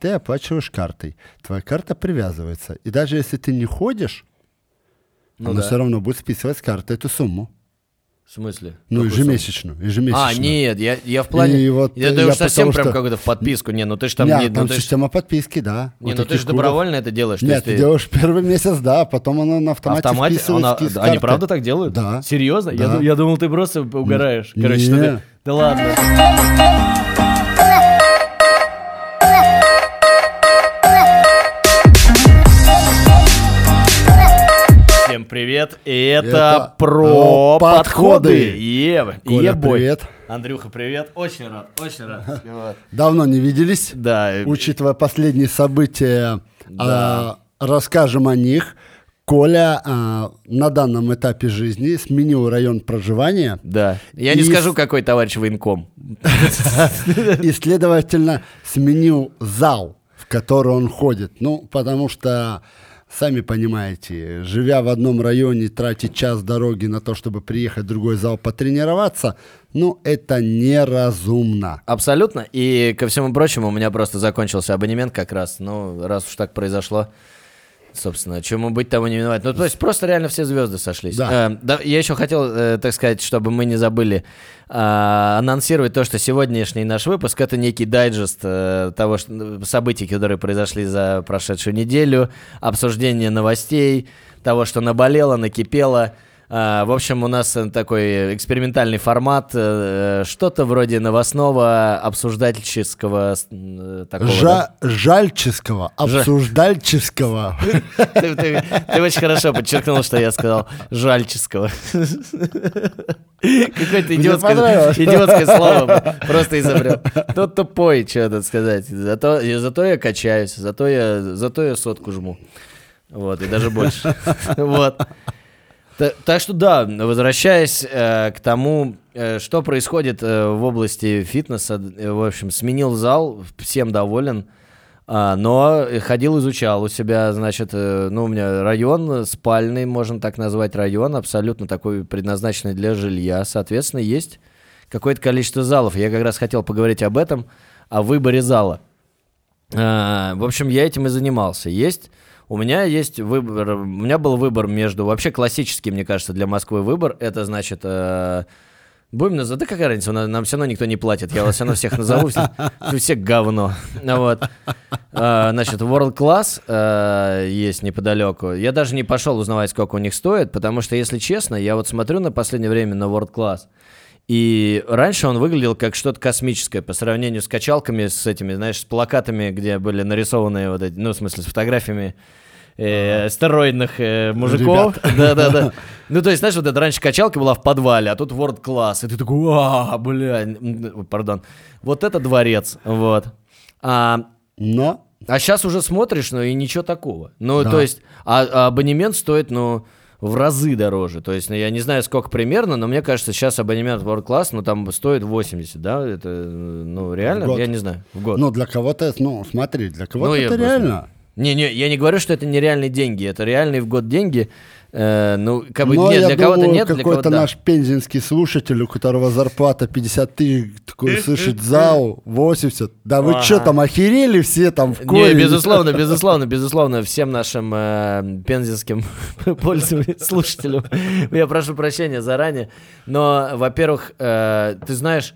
Ты оплачиваешь картой. Твоя карта привязывается. И даже если ты не ходишь, Ну она да. все равно будет списывать с карты эту сумму. В смысле? Ну, Какую ежемесячную. сумму? ежемесячную. А, нет, я, я в плане... И вот, я э, я уж совсем прям что- какую-то в подписку. Не, ну ты же там... Нет, не, там ну, ты ж- система подписки, да. не, Вот ну ты же добровольно это делаешь. Нет, есть ты делаешь первый месяц, да, а потом оно на автомате списывает Она- Они правда так делают? Да. Серьезно? Я, Да. ду- я думал, ты просто угораешь. Короче, Не. что ты- Да ладно. Привет, и это, Это про подходы. подходы. Е, Коля, ебой. привет. Андрюха, привет. Очень рад, очень рад. Давно не виделись. Да, Учитывая последние события, Да. а, расскажем о них. Коля а, на данном этапе жизни сменил район проживания да. Я не И скажу, с- какой товарищ военком. и, следовательно, сменил зал, в который он ходит. Ну, потому что, сами понимаете, живя в одном районе, тратить час дороги на то, чтобы приехать в другой зал потренироваться, ну, это неразумно. Абсолютно. И ко всему прочему, у меня просто закончился абонемент как раз. Ну, раз уж так произошло, собственно, чему быть, тому не миновать. Ну, то есть просто реально все звезды сошлись. Да. Э, да, я еще хотел, э, так сказать, чтобы мы не забыли э, анонсировать то, что сегодняшний наш выпуск это некий дайджест э, того что, событий, которые произошли за прошедшую неделю, обсуждение новостей, того, что наболело, накипело. А, В общем, у нас э, такой экспериментальный формат, э, что-то вроде новостного обсуждательческого э, такого. Жа- жальческого, обсуждальческого. да? Ты, ты- ты очень хорошо подчеркнул, что я сказал жальческого. Какое-то идиотское, идиотское слово просто изобрел. Тот тупой, что тут сказать. Зато, зато я качаюсь, зато я, зато я сотку жму. Вот, и даже больше. Вот. Та- Так что да, возвращаясь э, к тому, э, что происходит э, в области фитнеса, э, в общем, сменил зал, всем доволен, а, но ходил, изучал у себя, значит, э, ну, у меня район спальный, можно так назвать район, абсолютно такой предназначенный для жилья, соответственно, есть какое-то количество залов. Я как раз хотел поговорить об этом, о выборе зала. А, В общем, я этим и занимался. Есть у меня есть выбор, у меня был выбор между, вообще классический, мне кажется, для Москвы выбор, это значит, э, будем называть, да какая разница, нам, нам все равно никто не платит, я вас все равно всех назову, все, все говно, вот. Э, Значит, World Class э, есть неподалеку, я даже не пошел узнавать, сколько у них стоит, потому что, если честно, я вот смотрю на последнее время на World Class, и раньше он выглядел как что-то космическое по сравнению с качалками, с этими, знаешь, с плакатами, где были нарисованы вот эти, ну, в смысле, с фотографиями э, стероидных э, мужиков. Да-да-да. Ну, то есть, знаешь, вот эта раньше качалка была в подвале, а тут World Class. И ты такой, а, бля, пардон. Вот это дворец, вот. А, Но а сейчас уже смотришь, ну и ничего такого. Ну, Да. то есть, а, а абонемент стоит, ну, в разы дороже. То есть, ну, я не знаю, сколько примерно, но мне кажется, сейчас абонемент World Class, ну, там стоит 80, да? Это, ну, реально? Я не знаю. В год. ну, для кого-то, ну, смотри, для кого-то Ну, это реально. Не-не, я не говорю, что это нереальные деньги. Это реальные в год деньги. Э, ну, как бы, Но нет, я для кого-то нет, для какой-то кого-то да. наш пензенский слушатель, у которого зарплата 50 тысяч, такой слышит зал 80. Да вы Ага. что там, охерели все там в Не, коле? безусловно, безусловно, безусловно, всем нашим э, пензенским пользователям, слушателям, я прошу прощения заранее, но, во-первых, э, ты знаешь,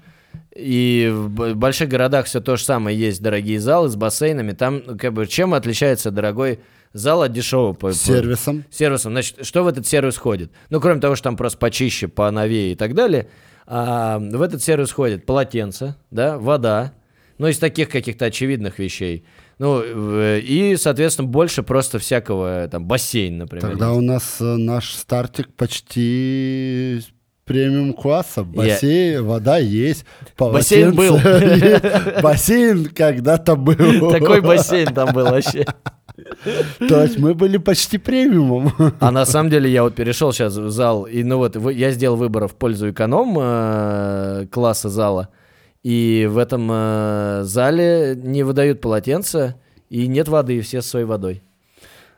и в больших городах все то же самое, есть дорогие залы с бассейнами, там, как бы, чем отличается дорогой зал от дешевого? по- по- Сервисом. сервисом. Значит, что в этот сервис входит? Ну, кроме того, что там просто почище, поновее и так далее, а, в этот сервис входит полотенце, да, вода, ну, из таких каких-то очевидных вещей. Ну, и, соответственно, больше просто всякого, там, бассейн, например. Тогда у нас э, наш стартик почти премиум класса. Бассейн, вода есть. Бассейн был. есть. Бассейн когда-то был. Такой бассейн там был вообще. То есть мы были почти премиумом. А на самом деле я вот перешел сейчас в зал, и ну вот я сделал выбор в пользу эконом э, класса зала, и в этом э, зале не выдают полотенца, и нет воды, все с своей водой.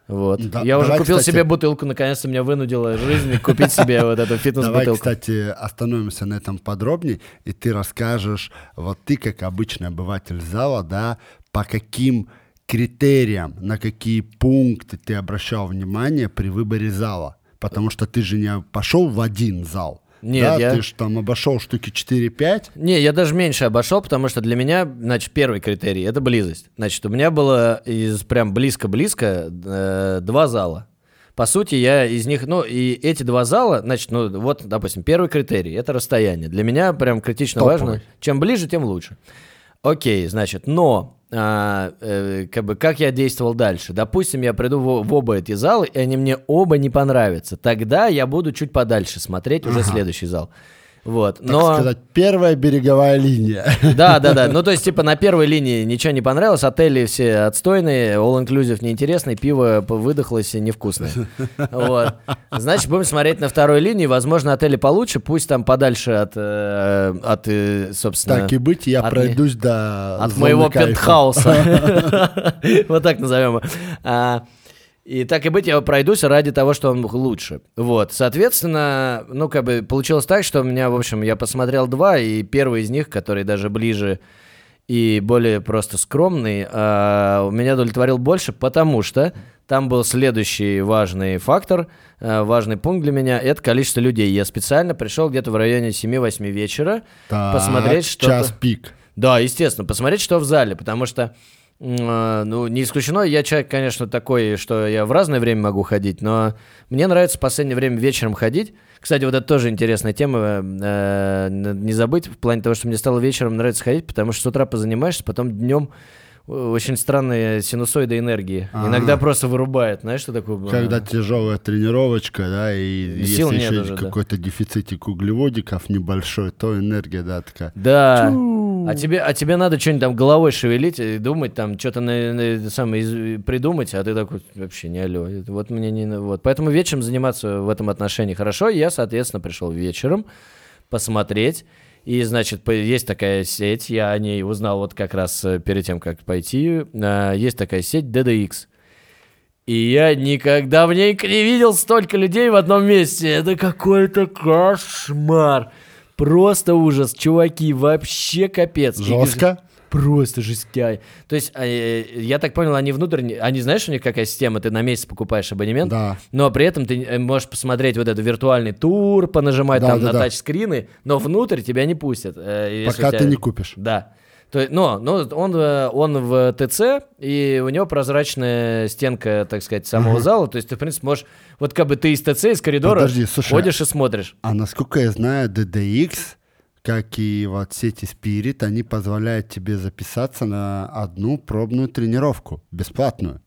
Вот. Да, я уже давай, купил кстати- себе бутылку, наконец-то меня вынудила жизнь купить себе вот эту Давай, фитнес-бутылку. кстати, остановимся на этом подробнее, и ты расскажешь, вот ты как обычный обыватель зала, да, по каким критериям, на какие пункты ты обращал внимание при выборе зала. Потому что ты же не пошел в один зал. Нет, да, я- ты же там обошел штуки 4-5. Не, я даже меньше обошел, потому что для меня, значит, первый критерий это близость. Значит, у меня было из прям близко-близко э, два зала. По сути, я из них, ну, и эти два зала, значит, ну, вот, допустим, первый критерий это расстояние. Для меня прям критично Топовый. важно. Чем ближе, тем лучше. Окей, значит, но а, э, как бы как я действовал дальше? Допустим, я приду в, в оба эти зала, и они мне оба не понравятся. Тогда я буду чуть подальше смотреть уже Ага. следующий зал. Вот. Так но... сказать, первая береговая линия. Да, да, да. Ну, то есть, типа, на первой линии ничего не понравилось, отели все отстойные, all-inclusive неинтересный, пиво выдохлось и невкусное. Вот. Значит, будем смотреть на второй линии. Возможно, отели получше, пусть там подальше от, э, от э, собственно... Так и быть, я от пройдусь до от моего кайфа. пентхауса. Вот так назовем. его. И так и быть, я пройдусь ради того, что он лучше. Вот, соответственно, ну, как бы получилось так, что у меня, в общем, я посмотрел два, и первый из них, который даже ближе и более просто скромный, а, меня удовлетворил больше, потому что там был следующий важный фактор, а, важный пункт для меня, это количество людей. Я специально пришел где-то в районе 7-8 вечера, Так, посмотреть что-то. Час пик. Да, естественно, посмотреть, что в зале, потому что, ну, не исключено, я человек, конечно, такой, что я в разное время могу ходить, но мне нравится в последнее время вечером ходить. Кстати, вот это тоже интересная тема, э, не забыть, в плане того, что мне стало вечером нравится ходить, потому что с утра позанимаешься, потом днем очень странные синусоиды энергии. Ага. Иногда просто вырубает, знаешь, что такое? Когда тяжелая тренировочка, да, и Сил если еще уже, да. какой-то дефицитик углеводиков небольшой, то энергия, да, такая. Да. А тебе, а тебе надо что-нибудь там головой шевелить и думать, там что-то на, на- самое из- придумать, а ты такой вообще не алло. Вот мне не вот. Поэтому вечером заниматься в этом отношении хорошо. Я, соответственно, пришел вечером посмотреть. И, значит, есть такая сеть, я о ней узнал вот как раз э, перед тем, как пойти. А, Есть такая сеть DDX. И я никогда в ней не видел столько людей в одном месте. Это какой-то кошмар. Просто ужас, чуваки, вообще капец. Жестко. Просто жестяй. То есть, э, я так понял, они внутренне... Они, знаешь, у них какая система? Ты на месяц покупаешь абонемент, Да. но при этом ты э, можешь посмотреть вот этот виртуальный тур, понажимать Да, там да, на да. тачскрины, но внутрь тебя не пустят. э, Пока тебя- ты не купишь. Да. То, есть, но, но он, он в ТЦ, и у него прозрачная стенка, так сказать, самого зала. То есть ты, в принципе, можешь... Вот как бы ты из ТЦ, из коридора Подожди, слушай, ходишь и смотришь. А насколько я знаю, DDX, как и вот сети Spirit, они позволяют тебе записаться на одну пробную тренировку, бесплатную.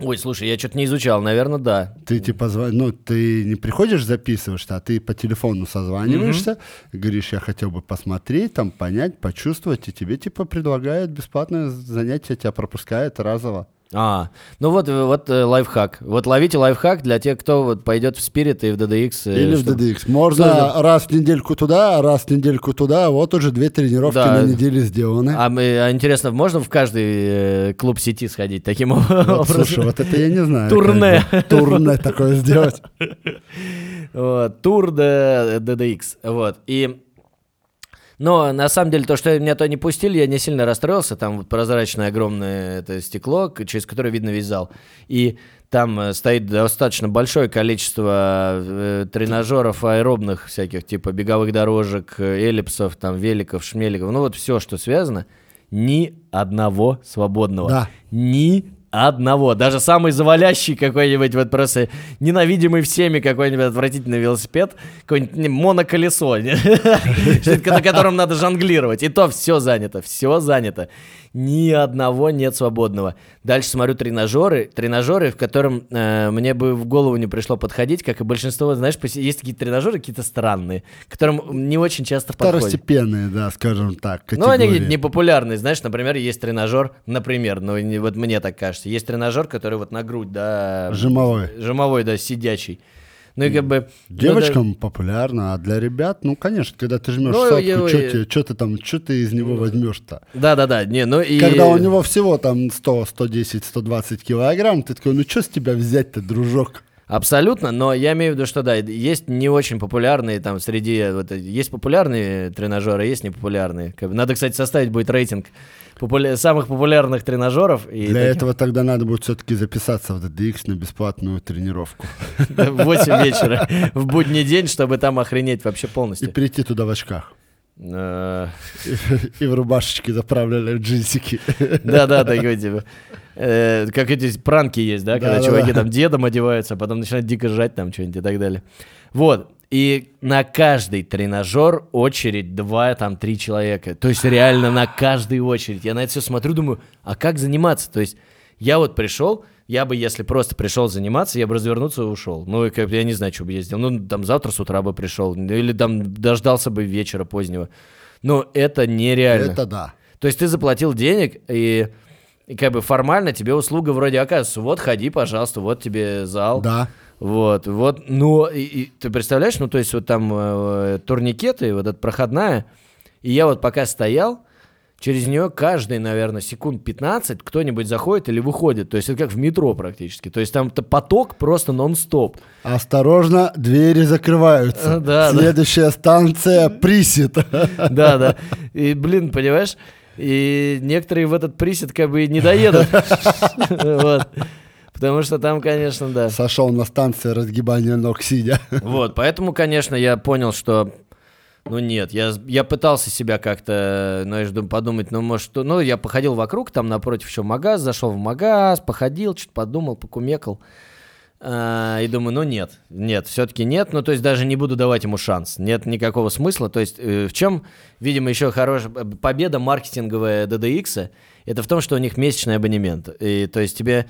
Ой, слушай, я что-то не изучал, наверное, да. Ты типа, зва- ну, ты не приходишь записываешься, а ты по телефону созваниваешься, говоришь, я хотел бы посмотреть, там, понять, почувствовать, и тебе типа предлагают бесплатное занятие, тебя пропускают разово. А, ну вот, э, вот э, лайфхак. Вот ловите лайфхак для тех, кто вот пойдет в Спирит и в DDX. э, Или в чтобы- DDX. Можно раз в недельку туда, раз в недельку туда, вот уже две тренировки Да. на неделе сделаны. А, мы- а интересно, можно в каждый э, клуб сети сходить таким Вот, образом? слушай, вот это я не знаю. Турне. Турне такое сделать. Тур до DDX. Вот. И но на самом деле то, что меня то не пустили, я не сильно расстроился. Там вот прозрачное огромное это стекло, через которое видно весь зал. И там э, стоит достаточно большое количество э, тренажеров аэробных всяких, типа беговых дорожек, э, эллипсов, там великов, шмеликов. Ну вот все, что связано. Ни одного свободного. Да. Ни одного. Даже самый завалящий какой-нибудь, вот просто ненавидимый всеми какой-нибудь отвратительный велосипед, какое-нибудь моноколесо, на котором надо жонглировать. И то все занято, все занято. Ни одного нет свободного. Дальше смотрю тренажеры, тренажеры, в котором э, мне бы в голову не пришло подходить, как и большинство, знаешь, есть такие тренажеры какие-то странные, к которым не очень часто подходят. Второстепенные, да, скажем так, Ну, они непопулярные, знаешь, например, есть тренажер, например, ну, вот мне так кажется, есть тренажер, который вот на грудь, да, Жимовой. жимовой, да, сидячий. Ну и как бы... ну, да- Девочкам популярно, а для ребят, ну, конечно, когда ты жмешь Ну, сотку, я- что ты там, что ты из него возьмешь-то? Да-да-да, не, ну и... Когда у него всего там 100, 110, 120 килограмм, ты такой, ну что с тебя взять-то, дружок? Абсолютно, но я имею в виду, что да, есть не очень популярные там среди вот, есть популярные тренажеры, есть непопулярные. Надо, кстати, составить будет рейтинг популя- самых популярных тренажеров. И Для таких- этого тогда надо будет все-таки записаться в DDX на бесплатную тренировку. в 8 вечера в будний день, чтобы там охренеть вообще И полностью. прийти туда в очках. Э, И в рубашечке заправленной в джинсики. Да-да, такой типа. э, Как эти пранки есть, да, когда чуваки там дедом одеваются, а потом начинают дико жать там что-нибудь и так далее. Вот. И на каждый тренажер очередь два, там, три человека. То есть реально на каждой очередь. Я на это все смотрю, думаю, а как заниматься? То есть я вот пришел, я бы, если просто пришел заниматься, я бы развернулся и ушел. Ну, и как бы я не знаю, что бы я сделал. Ну, там завтра с утра бы пришел. Или там дождался бы вечера позднего. Но это нереально. Это да. То есть ты заплатил денег, и, и как бы формально тебе услуга вроде оказывается. Вот ходи, пожалуйста, вот тебе зал. Да. Вот, вот, ну, и, и ты представляешь, ну, то есть вот там э, турникеты, вот эта проходная, и я вот пока стоял, через нее каждый, наверное, секунд 15 кто-нибудь заходит или выходит, то есть это как в метро практически, то есть там-то поток просто нон-стоп. Осторожно, двери закрываются. А, да, да. Следующая станция Присит. Да, да, и, блин, понимаешь, и некоторые в этот присед как бы и не доедут, Вот. Потому что там, конечно, да. Сошел на станции разгибания ног сидя. Вот, поэтому, конечно, я понял, что, ну нет, я, я пытался себя как-то, знаешь, дум- подумать, ну может, что- ну я походил вокруг, там напротив еще магаз, зашел в магаз, походил, что-то подумал, покумекал. А, и думаю, ну нет, нет, все-таки нет, ну то есть даже не буду давать ему шанс, нет никакого смысла, то есть э, в чем, видимо, еще хорошая победа маркетинговая DDX, это в том, что у них месячный абонемент, и то есть тебе,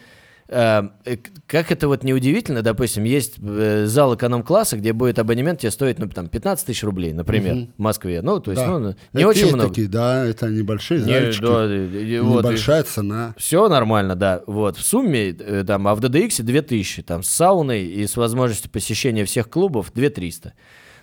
как это вот неудивительно, допустим, есть э, зал эконом-класса, где будет абонемент тебе стоить, ну там 15 тысяч рублей, например, Мгм. в Москве, ну то есть, Да. ну, не Это очень много. такие, да, это небольшие Не, зальчики. да, и- вот, и- Небольшая цена. все нормально, да. Вот. В сумме, э, там, а в DDX 2000, там, с сауной и с возможностью посещения всех клубов 2300.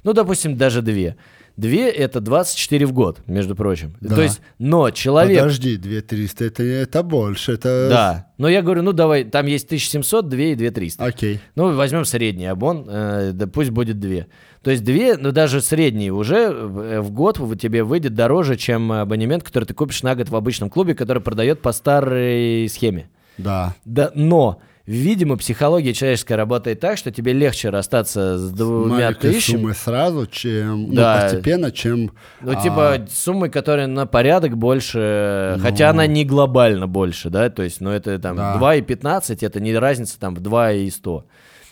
Ну, допустим, даже две. Две — это 24 в год, между прочим. Да. То есть, но человек... Подожди, 2300, это, это больше, это... Да. Но я говорю, ну, давай, там есть 1700, 2 и 2300. Окей. Ну, возьмем средний абон, э, да пусть будет две. То есть две, ну даже средний уже э, в год в- тебе выйдет дороже, чем абонемент, который ты купишь на год в обычном клубе, который продает по старой схеме. Да. Да, но, видимо, психология человеческая работает так, что тебе легче расстаться с двумя Маленькой тысячами. суммой сразу, чем Да. ну, постепенно, чем... Ну, а, типа, суммы, которые на порядок больше, хотя она не глобально больше, да, то есть, ну, это там Да. 2 и 15, это не разница там в 2 и 100.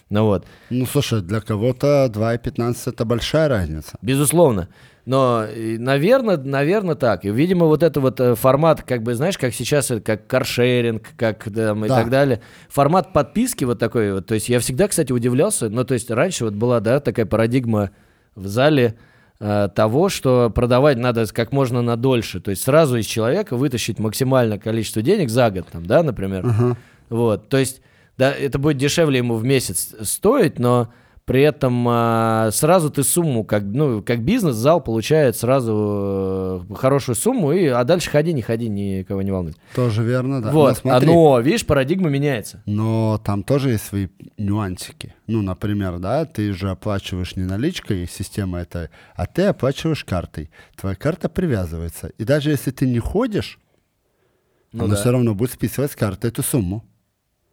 Ну вот, Ну, слушай, для кого-то 2,15 это большая разница. безусловно. Но, наверное, наверное, так. И, видимо, вот это вот э, формат, как бы, знаешь, как сейчас, э, как каршеринг, как там, и Да. так далее. Формат подписки вот такой вот. То есть я всегда, кстати, удивлялся. Ну, то есть раньше вот была, да, такая парадигма в зале э, того, что продавать надо как можно на дольше. То есть сразу из человека вытащить максимальное количество денег за год, там, да, например. Ага. Вот, то есть, да, это будет дешевле ему в месяц стоить, но при этом а, сразу ты сумму, как, ну, как бизнес-зал получает сразу э, хорошую сумму, и, а дальше ходи, не ходи, никого не волнует. Тоже верно, да. вот, Но смотри, а, но, видишь, парадигма меняется. Но там тоже есть свои нюансики. Ну, например, да, ты же оплачиваешь не наличкой, система это, а ты оплачиваешь картой. Твоя карта привязывается. И даже если ты не ходишь, Ну она да. все равно будет списывать с карты эту сумму.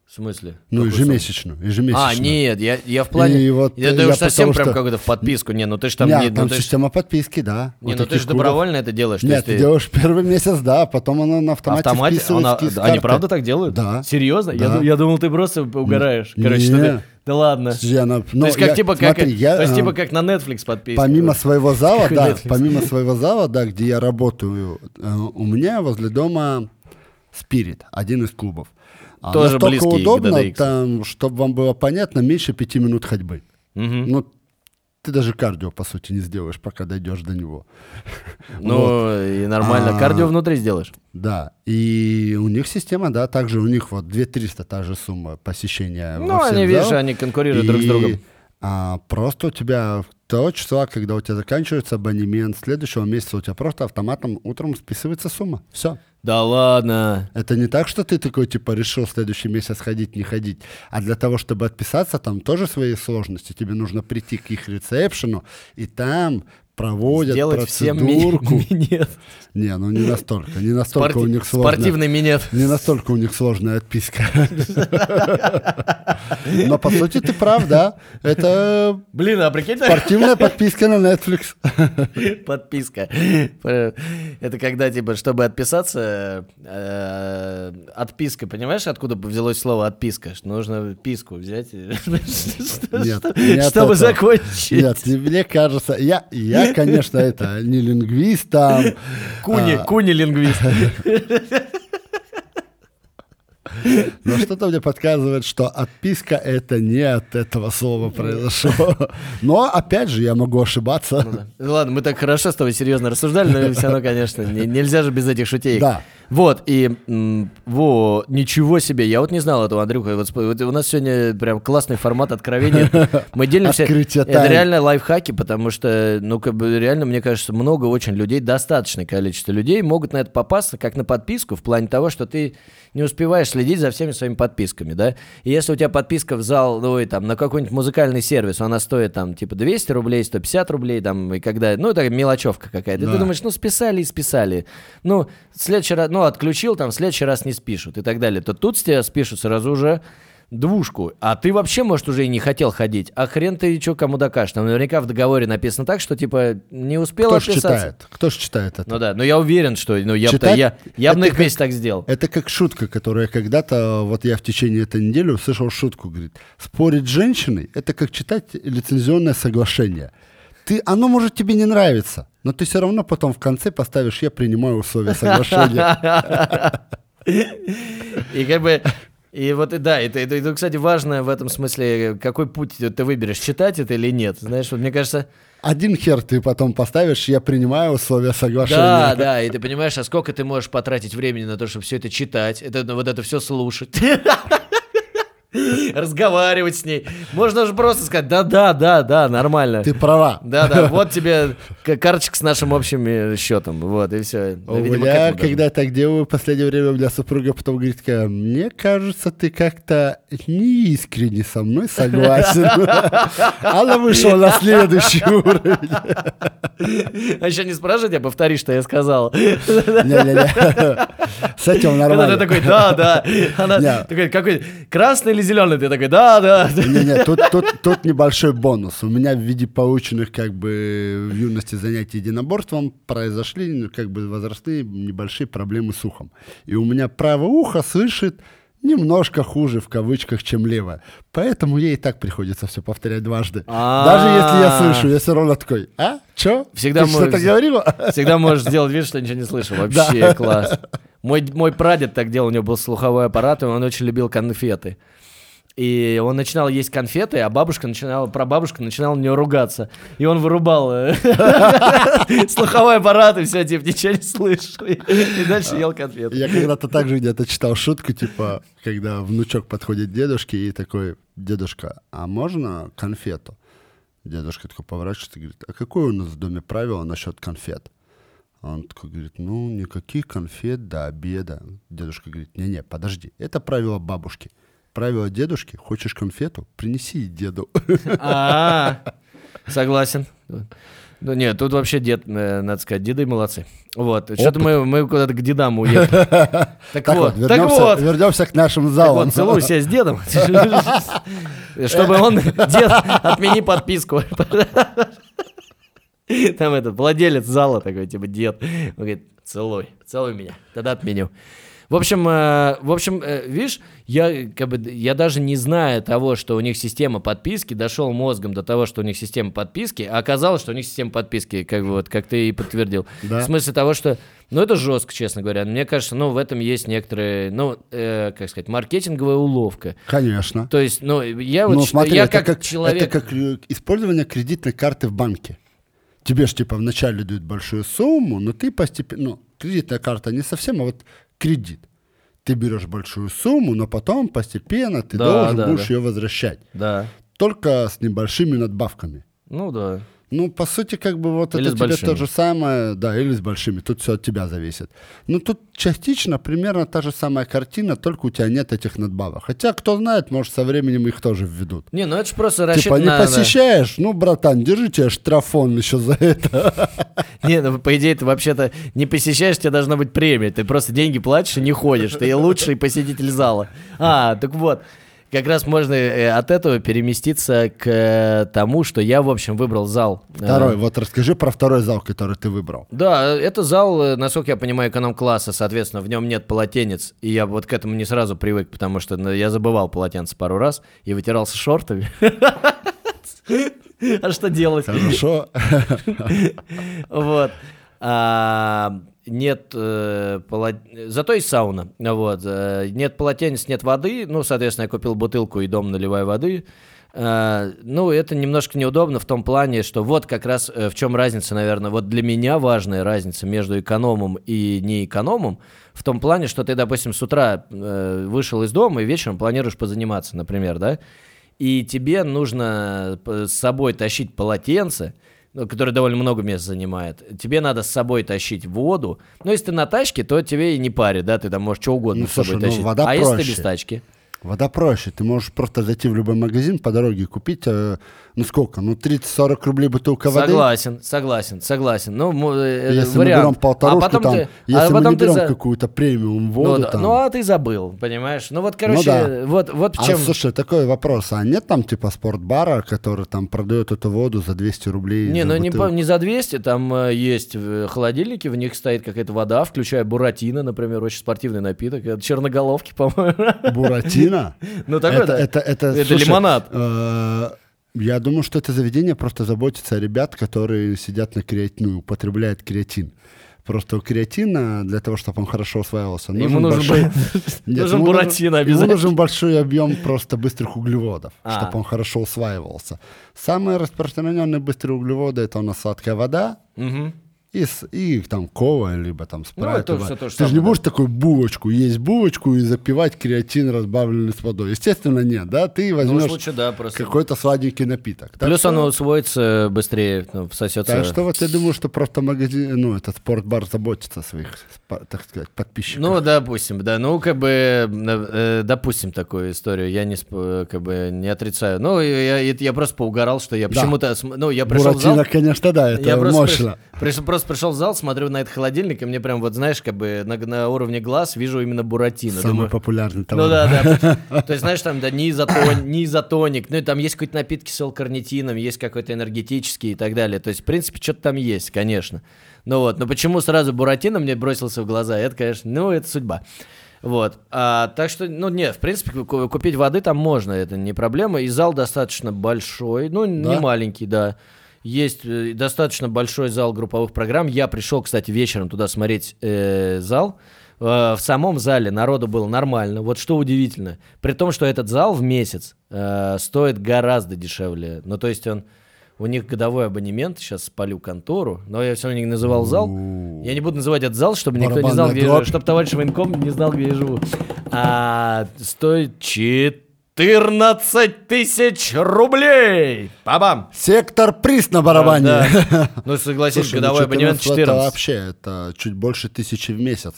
В смысле? Ну, сумму? ежемесячную. ежемесячную. А, нет, я, я в плане... И вот, я, э, ты я уж совсем потому прям что- какой-то в подписку. Не, ну ты ж там... Нет, не, ну там ты ж- система подписки, да. не, Вот ну ты же добровольно это делаешь. Нет, есть ты делаешь первый месяц, да, а потом оно на автомате списывает она- они правда так делают? Да. Серьезно? Я, Да. ду- я думал, ты просто угораешь. Короче, Не. что ты... Да ладно. Подожди, она- то ну, есть как я- типа как, смотри, я, то есть э, типа как на Netflix подписка. Помимо своего зала, да, Netflix. помимо своего зала, да, где я работаю, э, у меня возле дома Spirit, один из клубов. А Тоже настолько к удобно, DDX. там, чтобы вам было понятно, меньше пяти минут ходьбы. Мгм. Ну, ты даже кардио, по сути, не сделаешь, пока дойдешь до него. Ну и нормально. А. Кардио внутри сделаешь. Да, и у них система, да, также у них вот 2300 та же сумма посещения Ну, они, видишь, они конкурируют друг с другом. А просто у тебя того числа, когда у тебя заканчивается абонемент, следующего месяца у тебя просто автоматом утром списывается сумма. Все. Да ладно. Это не так, что ты такой, типа, решил следующий месяц ходить, не ходить. А для того, чтобы отписаться, там тоже свои сложности. Тебе нужно прийти к их ресепшену, и там проводят Сделать всем процедурку. ми- минет. Не, ну не настолько. Не настолько Спорти- у них сложно. Спортивный минет. Не настолько у них сложная отписка. Но по сути ты прав, да. Это Блин, а прикинь, спортивная подписка на Netflix. подписка. Это когда, типа, чтобы отписаться, э, отписка, понимаешь, откуда взялось слово отписка? Нужно писку взять, чтобы закончить. Нет, мне кажется, я, я, конечно, это не лингвист там. Куни, а, куни лингвист. Но что-то мне подсказывает, что отписка это не от этого слова произошло. Но опять же, я могу ошибаться. Ну Ладно, мы так хорошо с тобой серьезно рассуждали, но все равно, конечно, не- нельзя же без этих шутей. Да. Вот, и, во, ничего себе, я вот не знал этого, Андрюха, вот, вот у нас сегодня прям классный формат откровения, мы делимся, Открытие это реально лайфхаки, потому что, ну, как бы реально, мне кажется, много очень людей, достаточное количество людей могут на это попасться, как на подписку, в плане того, что ты не успеваешь следить за всеми своими подписками, да, и если у тебя подписка в зал, ну, и там, на какой-нибудь музыкальный сервис, она стоит там, типа, 200 рублей, 150 рублей, там, и когда, ну, это мелочевка какая-то, Да. ты думаешь, ну, списали и списали, ну, в следующий раз, ну, отключил, там, в следующий раз не спишут и так далее, то тут с тебя спишут сразу уже двушку, а ты вообще, может, уже и не хотел ходить, а хрен ты что кому докажешь, там наверняка в договоре написано так, что, типа, не успел Кто ж отписаться. читает? Кто ж читает это? Ну да, но я уверен, что, ну, я, Читать? я, я бы на их месте так сделал. Это как шутка, которая когда-то, вот я в течение этой недели услышал шутку, говорит, спорить с женщиной – это как читать лицензионное соглашение. Ты, оно может тебе не нравиться, но ты все равно потом в конце поставишь «я принимаю условия соглашения». И как бы... И вот, и да, это, это, это, кстати, важно в этом смысле, какой путь ты выберешь, читать это или нет. Знаешь, вот мне кажется, Один хер ты потом поставишь «я принимаю условия да, соглашения». да, и ты понимаешь, а сколько ты можешь потратить времени на то, чтобы все это читать, это, вот это все слушать. Разговаривать с ней. Можно же просто сказать, да-да, да, да, нормально. Ты права. Да-да, вот тебе карточка с нашим общим э, счетом, вот, и все. У меня, когда я так делаю, в последнее время у меня супруга потом говорит, мне кажется, ты как-то неискренне со мной согласен. Она вышла на следующий уровень. А еще не спрашивай тебя, повтори, что я сказал. Не-не-не. С этим Когда ты нормально. такой, да, да. Она такой, какой, красный или зеленый? Ты такой, да, да. Не-не, тут, тут, тут небольшой бонус. У меня в виде полученных как бы в юности занятий единоборством произошли ну, как бы возрастные небольшие проблемы с ухом. И у меня правое ухо слышит немножко хуже в кавычках, чем левое. Поэтому ей и так приходится все повторять дважды. А. Даже если я слышу, я все равно такой, а? Чё? Всегда Ты что-то говорила? Всегда можешь сделать вид, что ничего не слышал. Вообще класс. Мой, мой прадед так делал, у него был слуховой аппарат, и он очень любил конфеты. И он начинал есть конфеты, а бабушка начинала, прабабушка начинала на него ругаться. И он вырубал э, слуховой аппарат, и все, типа, ничего не слышу. И дальше ел конфеты. Я когда-то также где-то читал шутку, типа, когда внучок подходит дедушке и такой, дедушка, а можно конфету? Дедушка такой поворачивается и говорит, а какое у нас в доме правило насчет конфет? Он такой говорит, ну, никаких конфет до обеда. Дедушка говорит, не-не, подожди, это правило бабушки. Правило дедушки, хочешь конфету, принеси деду. А, согласен. Ну нет, тут вообще дед, э, надо сказать, деды молодцы. Вот, что-то мы, мы куда-то к дедам уехали. Так вот, так вернемся, вот. вернемся к нашим залам. вот, целуй себя с дедом. Чтобы он, дед, отмени подписку. Там этот владелец зала такой, типа, дед. Он говорит, целуй, целуй меня, тогда отменю. В общем, э, в общем, э, видишь, я как бы я даже не зная того, что у них система подписки, дошел мозгом до того, что у них система подписки, а оказалось, что у них система подписки, как бы вот, как ты и подтвердил. Да. В смысле того, что, ну это жестко, честно говоря. Мне кажется, ну в этом есть некоторые, ну э, как сказать, маркетинговая уловка. Конечно. То есть, ну я вот Ну, считаю- смотри, я это как, как, человек, это как э, использование кредитной карты в банке. Тебе же типа вначале дают большую сумму, но ты постепенно... Ну, кредитная карта не совсем, а вот кредит. Ты берешь большую сумму, но потом постепенно ты Да, должен да, будешь да. ее возвращать. да. только с небольшими надбавками. Ну да. Ну, по сути, как бы вот Или это тебе большими. то же самое, да, или с большими, тут все от тебя зависит. Ну, тут частично примерно та же самая картина, только у тебя нет этих надбавок. Хотя, кто знает, может, со временем их тоже введут. Не, ну это же просто Типа, рассчитано... не на- посещаешь? Ну, братан, держи тебе штрафон еще за это. Не, ну по идее ты вообще-то не посещаешь, тебе должна быть премия. Ты просто деньги платишь и не ходишь. Ты лучший посетитель зала. А, так вот. Как раз можно э, от этого переместиться к э, тому, что я, в общем, выбрал зал. Э, Второй, вот расскажи про второй зал, который ты выбрал. Да, это зал, насколько я понимаю, эконом-класса, соответственно, в нем нет полотенец. И я вот к этому не сразу привык, потому что ну, я забывал полотенце пару раз и вытирался шортами. А что делать? Хорошо. Вот. Нет э, поло- Зато есть сауна. Вот. э, Нет полотенец, нет воды. Ну, соответственно, я купил бутылку и дом наливаю воды. А, Ну, это немножко неудобно в том плане, что вот как раз э, в чем разница, наверное, вот для меня важная разница между экономом и не экономом в том плане, что ты, допустим, с утра э, вышел из дома и вечером планируешь позаниматься, например, да, и тебе нужно п- с собой тащить полотенце, ну, которое довольно много места занимает. Тебе надо с собой тащить воду. Ну, если ты на тачке, то тебе и не парит, да, ты там можешь что угодно Ну, с собой слушай, ну, тащить. вода а если ты проще. без тачки? Вода проще. Ты можешь просто зайти в любой магазин по дороге и купить, э, ну сколько, ну 30-40 рублей бутылка воды. Согласен, согласен, согласен. Ну, э, Если вариант. мы берем полторушку, а потом там, ты, если а мы потом не ты берем за- какую-то премиум ну, воду, да, там. ну, а ты забыл, понимаешь? Ну, вот, короче, да. вот, вот в А чем... слушай, такой вопрос, а нет там типа спортбара, который там продает эту воду за 200 рублей? Не, ну не, по- не за 200, там э, есть э, холодильники, в них стоит какая-то вода, включая буратино, например, очень спортивный напиток, это черноголовки, по-моему. Буратино? Ну, такой, это, да. это, это, Это слушай, лимонад. Я думаю, что это заведение просто заботится о ребят, которые сидят на креатине, ну, употребляют креатин. Просто у креатина, для того, чтобы он хорошо усваивался, Ему нужен нужен большой... Нет, нужен ему буратино Ему обязательно. нужен большой объем просто быстрых углеводов, А. чтобы он хорошо усваивался. Самые распространенные быстрые углеводы это у нас сладкая вода Мгм. И, с- и там кола, либо там спрайт. это либо- всё то же Ты же не да. будешь такую булочку, есть булочку и запивать креатин, разбавленный с водой. Естественно, нет, да? Ты Ну, возьмешь уж лучше, да, просто. какой-то сладенький напиток. Так Плюс что- оно усвоится быстрее, ну, всосется. Так что вот я думаю, что просто магазин, ну, этот спортбар заботится о своих, так сказать, подписчиках. Ну, допустим, да. Ну, как бы, э, э, допустим такую историю. Я не, сп- как бы, не отрицаю. Ну, я, я, просто поугорал, что я Да. почему-то... Ну, я пришел в зал... Буратино, конечно, да, это Я просто, мощно. приш- приш- просто пришел в зал, смотрю на этот холодильник, и мне прям, вот знаешь, как бы на, на уровне глаз вижу именно буратино. Самый Думаю, популярный товар. ну да, да. То есть, знаешь, там, да, не изотон, не изотоник, ну и там есть какие-то напитки с L-карнитином, есть какой-то энергетический и так далее. То есть, в принципе, что-то там есть, конечно. Ну вот, но почему сразу Буратино мне бросился в глаза, это, конечно, ну, это судьба. Вот. А, так что, ну, нет, в принципе, ку- купить воды там можно, это не проблема. И зал достаточно большой, ну, не Да? маленький, да. Есть э, достаточно большой зал групповых программ. Я пришел, кстати, вечером туда смотреть э, зал. Э, в самом зале народу было нормально. Вот что удивительно. При том, что этот зал в месяц э, стоит гораздо дешевле. Ну, то есть он... У них годовой абонемент, сейчас спалю контору, но я все равно не называл зал. Я не буду называть этот зал, чтобы никто не знал, где я живу, чтобы товарищ военком не знал, где я живу. А, стоит 14 тысяч рублей! Бабам! Сектор приз на барабане. Да. Ну, согласись, Слушай, ну, годовой абонемент 14 это 14. вообще, это чуть больше тысячи в месяц.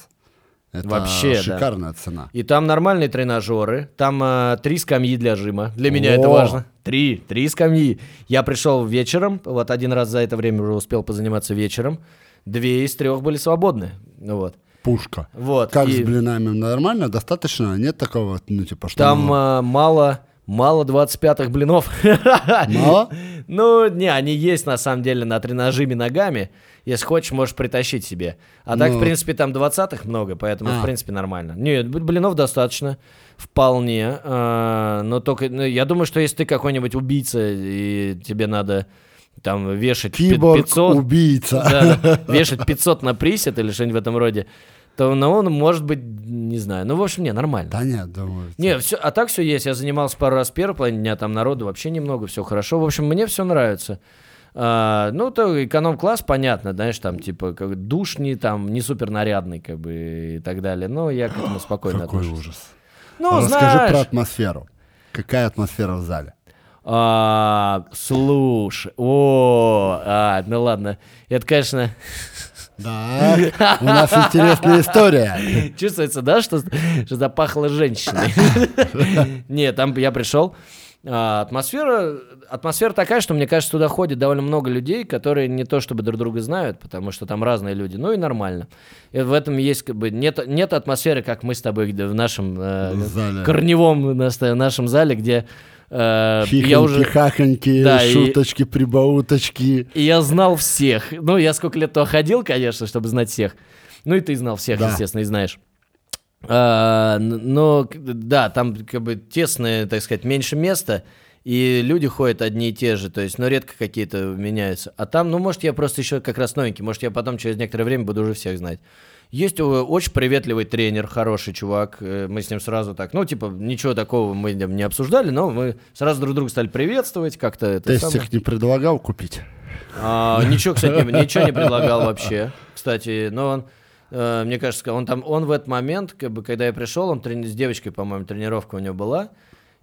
Это Вообще, да. шикарная цена. И там нормальные тренажеры, там а, три скамьи для жима. Для меня это О! важно. Три, три скамьи. Я пришел вечером, вот один раз за это время уже успел позаниматься вечером. Две из трех были свободны. Ну Вот. Пушка. Вот. Как и с блинами? Нормально? Достаточно? Нет такого, ну, типа, что... там мало? а, мало, мало 25-х блинов. Мало? Ну, не, они есть на самом деле на тренажиме ногами. Если хочешь, можешь притащить себе. А так, Ну. в принципе, там 20-х много, поэтому, А. в принципе, нормально. Нет, блинов достаточно. Вполне. а, но только, ну, я думаю, что если ты какой-нибудь убийца, и тебе надо там вешать Киборг 500... убийца. да, вешать 500 на присед или что-нибудь в этом роде, то ну, он может быть, не знаю. Ну, в общем, не, нормально. Да нет, думаю. Не, все, а так все есть. Я занимался пару раз в первой половине дня, там народу вообще немного, все хорошо. В общем, мне все нравится. А, ну, то эконом-класс, понятно, знаешь, там, типа, как душ не, там, не супер нарядный, как бы, и так далее. Но я к этому спокойно Какой отношусь. ужас. Ну, Расскажи знаешь, про атмосферу. Какая атмосфера в зале? А, слушай, о, а, ну ладно, это, конечно, Да, у нас интересная история. чувствуется, да, что, что запахло женщиной. Нет, там я пришел, а, атмосфера, атмосфера такая, что мне кажется, туда ходит довольно много людей, которые не то чтобы друг друга знают, потому что там разные люди, ну и нормально. И в этом есть как бы нет, нет атмосферы, как мы с тобой в нашем э, В корневом на- нашем зале, где э, я Хихоньки, уже хахоньки, Да, и- шуточки, прибауточки. и я знал всех. Ну, я сколько лет то ходил, конечно, чтобы знать всех. Ну и ты знал всех, Да. естественно, и знаешь. А, но, да, там как бы тесное, так сказать, меньше места, и люди ходят одни и те же, то есть, ну, редко какие-то меняются. А там, ну, может, я просто еще как раз новенький, может, я потом через некоторое время буду уже всех знать. Есть э, очень приветливый тренер, хороший чувак, э, мы с ним сразу так, ну, типа, ничего такого мы не обсуждали, но мы сразу друг друга стали приветствовать, как-то это самое. Тестик не предлагал купить? А, ничего, кстати, не- ничего не предлагал вообще. Кстати, но он, э, мне кажется, он там, он в этот момент, как бы, когда я пришел, он трени- с девочкой, по-моему, тренировка у него была,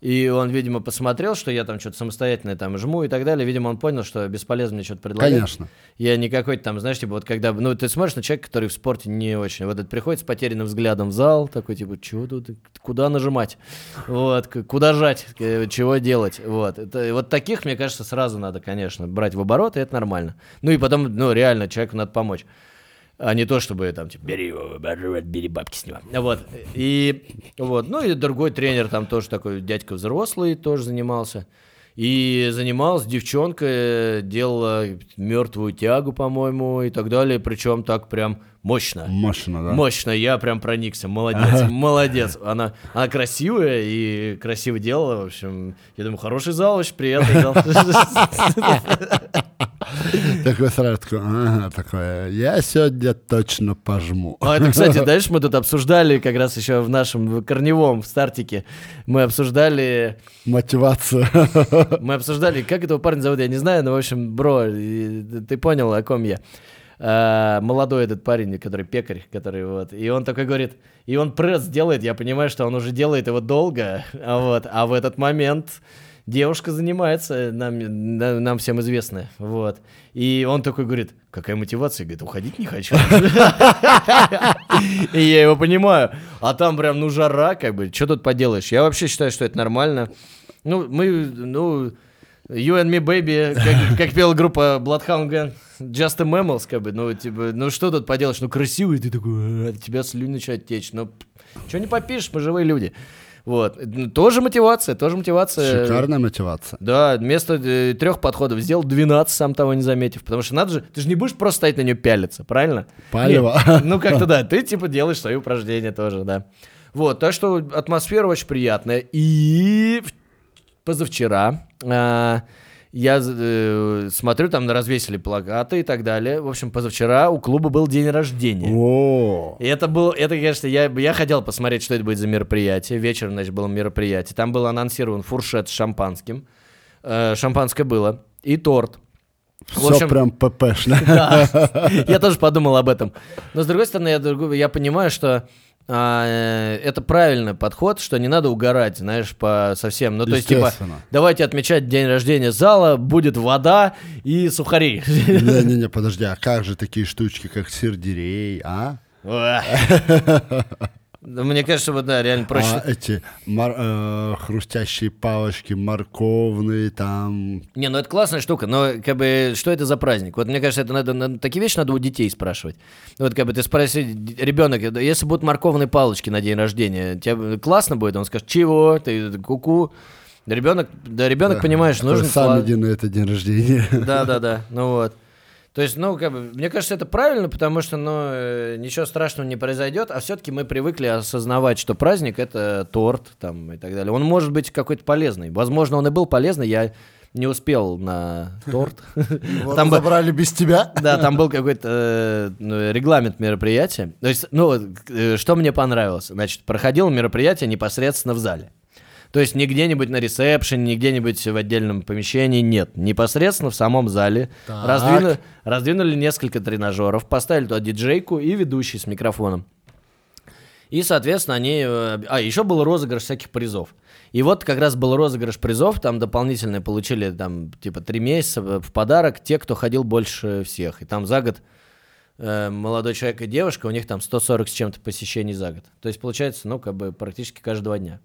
и он, видимо, посмотрел, что я там что-то самостоятельно там жму и так далее. Видимо, он понял, что бесполезно мне что-то предлагать. Конечно. Я не какой-то там, знаешь, типа вот когда, ну, ты смотришь на человека, который в спорте не очень, вот этот приходит с потерянным взглядом в зал, такой, типа, чего тут, куда нажимать, вот, куда жать, чего делать, вот. Это, вот таких, мне кажется, сразу надо, конечно, брать в оборот, и это нормально. Ну и потом, ну, реально, человеку надо помочь. А не то, чтобы там, типа, бери, бери, бабки с него. Вот. И вот. Ну и другой тренер там тоже такой дядька взрослый тоже занимался. И занималась девчонка, делала мертвую тягу, по-моему, и так далее. Причем так прям мощно. Мощно, да. Мощно, я прям проникся. Молодец, молодец. Она, она красивая и красиво делала. В общем, я думаю, хороший зал, очень приятный зал. Такой сразу такой, ага, такое, я сегодня точно пожму. А это, кстати, дальше мы тут обсуждали, как раз еще в нашем корневом, в стартике, мы обсуждали, Мотивация. мы обсуждали, как этого парня зовут, я не знаю, но, в общем, бро, ты понял, о ком я. А, молодой этот парень, который пекарь, который вот, и он такой говорит, и он пресс делает, я понимаю, что он уже делает его долго, а вот, а в этот момент девушка занимается, нам, на- нам всем известная, вот, и он такой говорит, какая мотивация, говорит, уходить не хочу. И я его понимаю, а там прям, ну, жара, как бы, что тут поделаешь, я вообще считаю, что это нормально, ну, мы, ну, You and me, baby, как, как пела группа Bloodhound Gang, Just a Mammals, как бы, ну, типа, ну, что тут поделаешь, ну, красивый, ты такой, «А, от тебя слюни начинают течь, ну, что не попишешь, мы живые люди. Вот, Ну, тоже мотивация, тоже мотивация. Шикарная мотивация. Да, вместо э, трех подходов сделал 12, сам того не заметив. Потому что надо же, ты же не будешь просто стоять на нее пялиться, правильно? Палево. Нет, Ну, как-то да, ты типа делаешь свои упражнения тоже, да. Вот, так что атмосфера очень приятная. И позавчера а, я э, смотрю, там развесили плакаты и так далее. В общем, позавчера у клуба был день рождения. О, И это был, это, конечно, я, я хотел посмотреть, что это будет за мероприятие. Вечером, значит, было мероприятие. Там был анонсирован фуршет с шампанским. Э, шампанское было. И торт. В все общем, прям ППшно. да. Я тоже подумал об этом. Но с другой стороны, я, я понимаю, что а, э, это правильный подход, что не надо угорать, знаешь, по совсем. Ну, то есть, типа, давайте отмечать день рождения зала, будет вода и сухари. Не-не-не, подожди, а как же такие штучки, как сельдерей, а? Мне кажется, вот да, реально проще. А эти мар- э, хрустящие палочки, морковные, там... Не, ну это классная штука, но как бы что это за праздник? Вот мне кажется, это надо, надо- такие вещи надо у детей спрашивать. Вот как бы ты спроси, ребенок, если будут морковные палочки на день рождения, тебе классно будет? Он скажет, чего? Ты ку-ку. Ребенок, да, ребенок, понимаешь, Такой, нужен... Сам иди на это день рождения. Да, да, да. Ну вот. То есть, ну, как бы, мне кажется, это правильно, потому что, ну, э, ничего страшного не произойдет, а все-таки мы привыкли осознавать, что праздник это торт там и так далее. Он может быть какой-то полезный. Возможно, он и был полезный, я не успел на торт. Там забрали без тебя. Да, там был какой-то э, ну, регламент мероприятия. То есть, ну, э, что мне понравилось? Значит, проходило мероприятие непосредственно в зале. То есть не где-нибудь на ресепшене, не где-нибудь в отдельном помещении, нет. Непосредственно в самом зале. Так. Раздвину- раздвинули несколько тренажеров, поставили туда диджейку и ведущий с микрофоном. И, соответственно, они... э, А, еще был розыгрыш всяких призов. И вот как раз был розыгрыш призов, там дополнительные получили там типа три месяца в подарок те, кто ходил больше всех. И там за год э, молодой человек и девушка, у них там 140 с чем-то посещений за год. То есть получается, ну, как бы практически каждые два дня.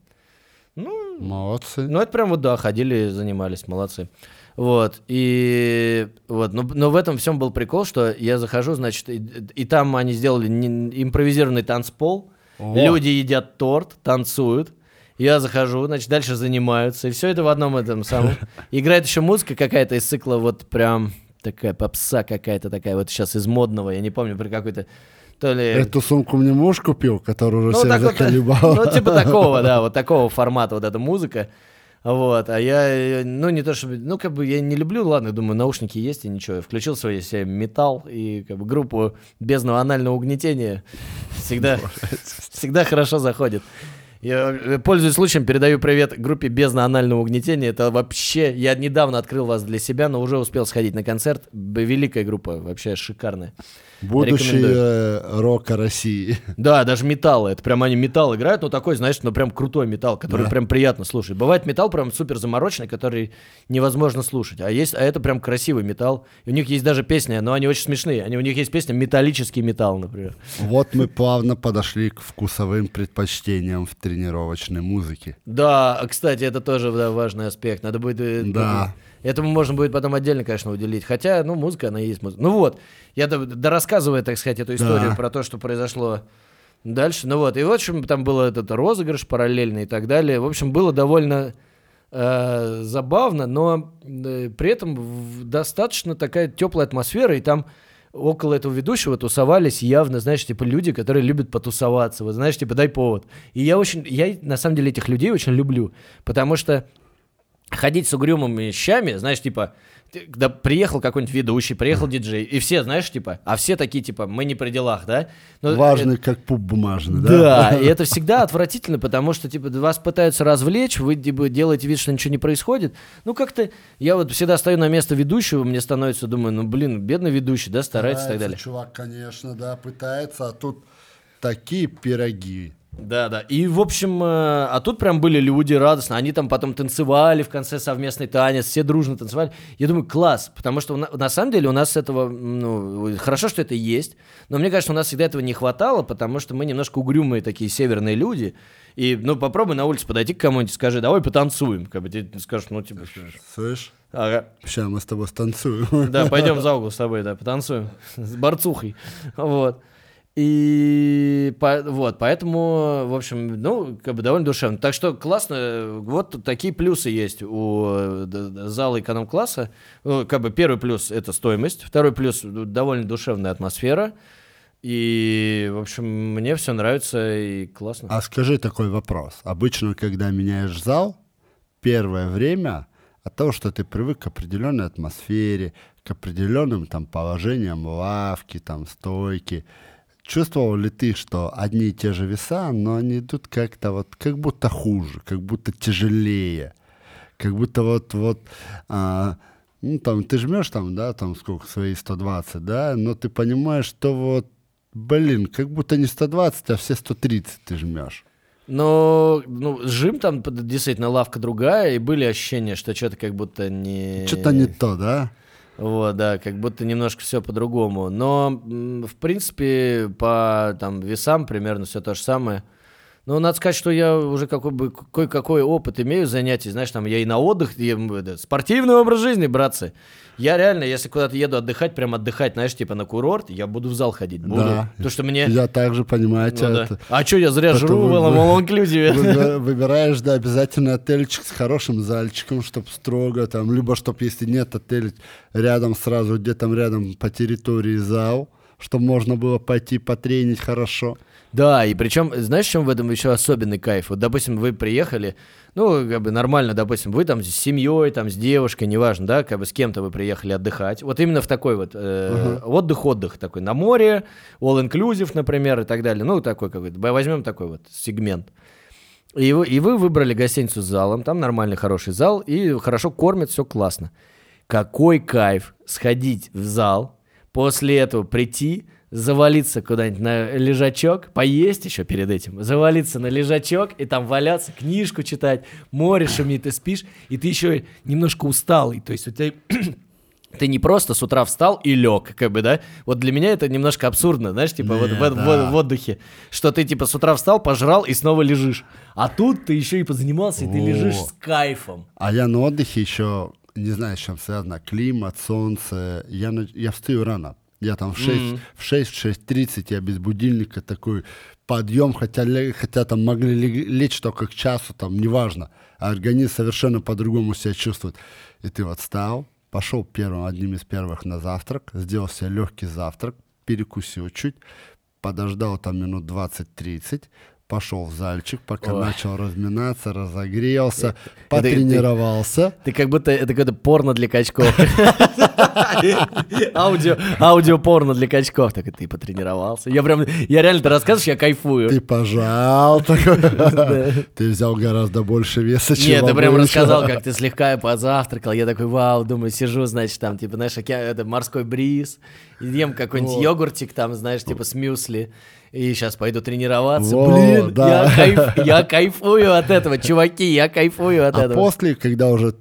Ну, Молодцы. ну, это прям вот, да, ходили, занимались, молодцы. Вот, и вот, но, но в этом всем был прикол, что я захожу, значит, и, и там они сделали не- импровизированный танцпол, О. люди едят торт, танцуют, я захожу, значит, дальше занимаются, и все это в одном этом самом. Играет еще музыка какая-то из цикла вот прям такая попса какая-то такая, вот сейчас из модного, я не помню, при какой-то, то ли... Эту сумку мне муж купил, который уже Ну, так вот, ну, типа такого, да, вот такого формата вот эта музыка. Вот, а я, э, ну, не то чтобы, ну, как бы я не люблю, ладно, думаю, наушники есть и ничего. Я включил свой себе металл и как бы группу бездного анального угнетения всегда, всегда хорошо заходит. Я, э, пользуясь случаем, передаю привет группе бездна анального угнетения. Это вообще, я недавно открыл вас для себя, но уже успел сходить на концерт. Великая группа, вообще шикарная. Будущее рока России. Да, даже металл. Это прям они металл играют, но такой, знаешь, ну прям крутой металл, который Да. прям приятно слушать. Бывает металл прям супер замороченный, который невозможно слушать. А есть, а это прям красивый металл. И у них есть даже песни, но они очень смешные. Они, у них есть песня «Металлический металл», например. Вот мы плавно подошли к вкусовым предпочтениям в тренировочной музыке. Да, кстати, это тоже да, важный аспект. Надо будет... э, Да. Этому можно будет потом отдельно, конечно, уделить. Хотя, ну, музыка, она есть музыка. Ну вот, я до- дорассказываю, так сказать, эту историю Да. про то, что произошло дальше. Ну вот, и в общем, там был этот розыгрыш параллельный и так далее. В общем, было довольно э, забавно, но э, при этом достаточно такая теплая атмосфера, и там около этого ведущего тусовались явно, знаешь, типа люди, которые любят потусоваться, вот знаешь, типа дай повод. И я очень, я на самом деле этих людей очень люблю, потому что ходить с угрюмыми щами, знаешь, типа, когда приехал какой-нибудь ведущий, приехал диджей, и все, знаешь, типа, а все такие, типа, мы не при делах, да? Но Важный, как пуп бумажный, да? да, и это всегда отвратительно, потому что, типа, вас пытаются развлечь, вы, типа, делаете вид, что ничего не происходит. Ну, как-то, я вот всегда стою на место ведущего, мне становится, думаю, ну, блин, бедный ведущий, да, старается и так далее. Чувак, конечно, да, пытается, а тут такие пироги. Да, да. И, в общем, э, а тут прям были люди радостно. Они там потом танцевали в конце совместный танец, все дружно танцевали. Я думаю, класс, потому что на, на самом деле у нас этого, ну, хорошо, что это есть, но мне кажется, у нас всегда этого не хватало, потому что мы немножко угрюмые такие северные люди. И, ну, попробуй на улице подойти к кому-нибудь и скажи, давай потанцуем. Как бы ты скажешь, ну, типа, Слышь, ага. сейчас мы с тобой станцуем. Да, пойдем за угол с тобой, да, потанцуем с борцухой. Вот. И по- вот, поэтому, в общем, ну, как бы довольно душевно. Так что классно, вот такие плюсы есть у зала эконом-класса. Ну, как бы первый плюс – это стоимость, второй плюс – довольно душевная атмосфера. И, в общем, мне все нравится и классно. А скажи такой вопрос. Обычно, когда меняешь зал, первое время от того, что ты привык к определенной атмосфере, к определенным там положениям лавки, там стойки, чувствовал ли ты, что одни и те же веса, но они идут как-то вот, как будто хуже, как будто тяжелее, как будто вот, вот, а, ну там ты жмешь там, да, там сколько, свои 120, да, но ты понимаешь, что вот, блин, как будто не 120, а все 130 ты жмешь. Но, ну, жим там действительно лавка другая, и были ощущения, что что-то как будто не... Что-то не то, да? Вот, да, как будто немножко все по-другому. Но, в принципе, по там весам примерно все то же самое. Но надо сказать, что я уже какой бы кое-какой опыт имею занятий. Знаешь, там я и на отдых, и, это, спортивный образ жизни, братцы. Я реально, если куда-то еду отдыхать, прям отдыхать, знаешь, типа на курорт, я буду в зал ходить. Буду. Да. Потому что мне... Я также понимаю Ну тебя. да. это- А что, я зря это жру вы- в вы- inclusive? Выби- Выбираешь, да, обязательно отельчик с хорошим зальчиком, чтобы строго там, либо чтобы, если нет отеля, рядом сразу, где там рядом по территории зал, чтобы можно было пойти потренить хорошо. Да, и причем, знаешь, в чем в этом еще особенный кайф? Вот, допустим, вы приехали, ну, как бы нормально, допустим, вы там с семьей, там, с девушкой, неважно, да, как бы с кем-то вы приехали отдыхать. Вот именно в такой вот э, отдых-отдых такой, на море, all-inclusive, например, и так далее. Ну, такой какой-то, возьмем такой вот сегмент. И вы, и вы выбрали гостиницу с залом, там нормальный хороший зал, и хорошо кормят, все классно. Какой кайф сходить в зал, после этого прийти, завалиться куда-нибудь на лежачок, поесть еще перед этим, завалиться на лежачок и там валяться, книжку читать, море шумит, ты спишь, и ты еще немножко усталый, то есть у тебя ты не просто с утра встал и лег, как бы, да? Вот для меня это немножко абсурдно, знаешь, типа Не, вот в, да. в- в отдыхе, что ты типа с утра встал, пожрал и снова лежишь. А тут ты еще и позанимался, и ты Во. лежишь с кайфом. А я на отдыхе еще, не знаю, с чем связано, климат, солнце. Я, я встаю рано. Я там в 6, в 6, в 6.30 я без будильника такой подъем, хотя, хотя там могли лечь только к часу, там, неважно. А организм совершенно по-другому себя чувствует. И ты вот встал, пошел первым, одним из первых на завтрак, сделал себе легкий завтрак, перекусил чуть, подождал там минут 20-30, пошел в зальчик, пока Ой. начал разминаться, разогрелся, ты- потренировался. Ты как будто это какое-то порно для качков. Аудио, аудио порно для качков. Так и ты потренировался. Я прям, я реально, ты рассказываешь, я кайфую. Ты пожал, такой. ты взял гораздо больше веса, чем Нет, ты прям рассказал, как ты слегка позавтракал. Я такой, вау, думаю, сижу, значит, там, типа, знаешь, это морской бриз, ем какой-нибудь йогуртик, там, знаешь, типа с мюсли. И сейчас пойду тренироваться. Вот, Блин, да. я, кайф- я кайфую от этого, чуваки, я кайфую от А этого. после, когда уже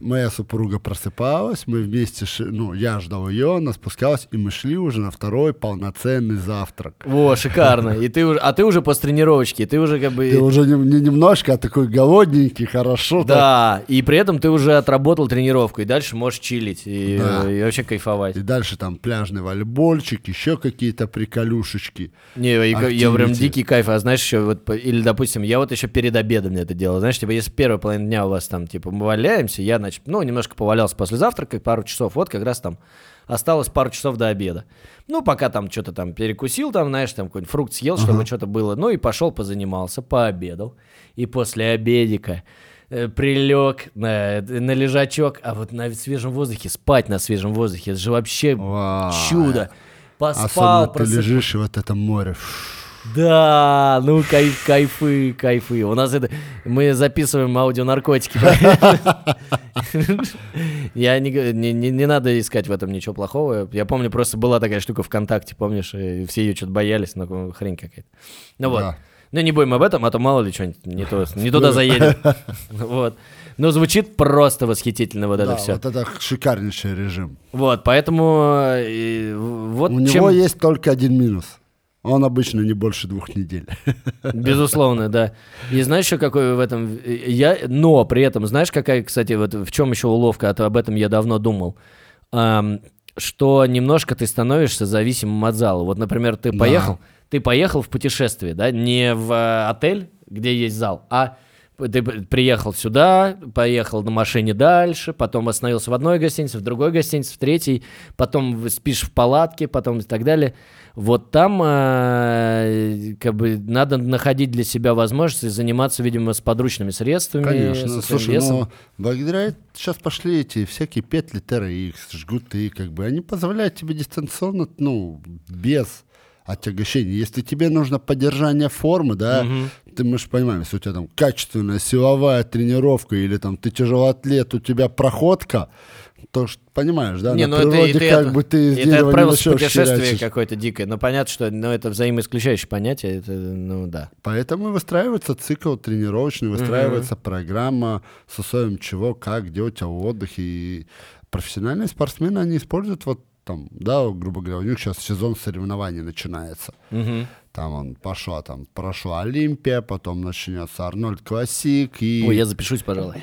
моя супруга просыпалась, мы вместе, ши- ну, я ждал ее, она спускалась, и мы шли уже на второй полноценный завтрак. Во, шикарно. И ты уже, а ты уже после тренировочки, ты уже как бы... Ты уже не, не немножко, а такой голодненький, хорошо. так. Да, и при этом ты уже отработал тренировку, и дальше можешь чилить и, Да. и вообще кайфовать. И дальше там пляжный волейбольчик, еще какие-то приколюшечки. Не, я, я прям дикий кайф, а знаешь еще, вот, или, допустим, я вот еще перед обедом это делал, знаешь, типа, если первая половина дня у вас там, типа, мы валяемся, я, значит, ну, немножко повалялся после завтрака, пару часов, вот как раз там осталось пару часов до обеда. Ну, пока там что-то там перекусил, там, знаешь, там какой-нибудь фрукт съел, чтобы что-то было, ну, и пошел позанимался, пообедал, и после обедика э, прилег на, на лежачок, а вот на свежем воздухе, спать на свежем воздухе, это же вообще Вау. чудо. Поспал, Особенно ты просып- лежишь и вот это море. Да, ну кайф, кайфы, кайфы. У нас это мы записываем аудионаркотики. Я не, не, не, надо искать в этом ничего плохого. Я помню, просто была такая штука ВКонтакте, помнишь, и все ее что-то боялись, но хрень какая-то. Ну вот. Ну не будем об этом, а то мало ли что-нибудь не, то, не туда заедем. Вот. Но звучит просто восхитительно вот это Да, все. вот это шикарнейший режим. Вот, поэтому э, вот У чем... него есть только один минус. Он обычно не больше двух недель. Безусловно, да. И знаешь еще какой в этом... Я... Но при этом, знаешь, какая, кстати, вот в чем еще уловка, а то об этом я давно думал, Ам, что немножко ты становишься зависимым от зала. Вот, например, ты Да. поехал, ты поехал в путешествие, да, не в э, отель, где есть зал, а ты приехал сюда, поехал на машине дальше, потом остановился в одной гостинице, в другой гостинице, в третьей, потом спишь в палатке, потом и так далее. Вот там э, как бы надо находить для себя возможности заниматься, видимо, с подручными средствами. Конечно. Слушай, весом. ну, благодаря сейчас пошли эти всякие петли TRX, жгуты, как бы, они позволяют тебе дистанционно, ну, без отягощения. Если тебе нужно поддержание формы, да, ты можешь понимать, если у тебя там качественная силовая тренировка или там ты тяжелоатлет, у тебя проходка, то понимаешь, да, Не, на ну это, природе и ты, как это- бы ты из ты дерева не начнешь путешествие какое-то дикое. Ну, понятно, что ну, это взаимоисключающее понятие. Это, ну, да. Поэтому выстраивается цикл тренировочный, выстраивается программа с условием чего, как, где у тебя отдых. И профессиональные спортсмены, они используют вот там, да, грубо говоря, у них сейчас сезон соревнований начинается. Мгм. Там он пошла, там прошла Олимпия, потом начнется Арнольд Классик, и, Ой, я запишусь, пожалуй.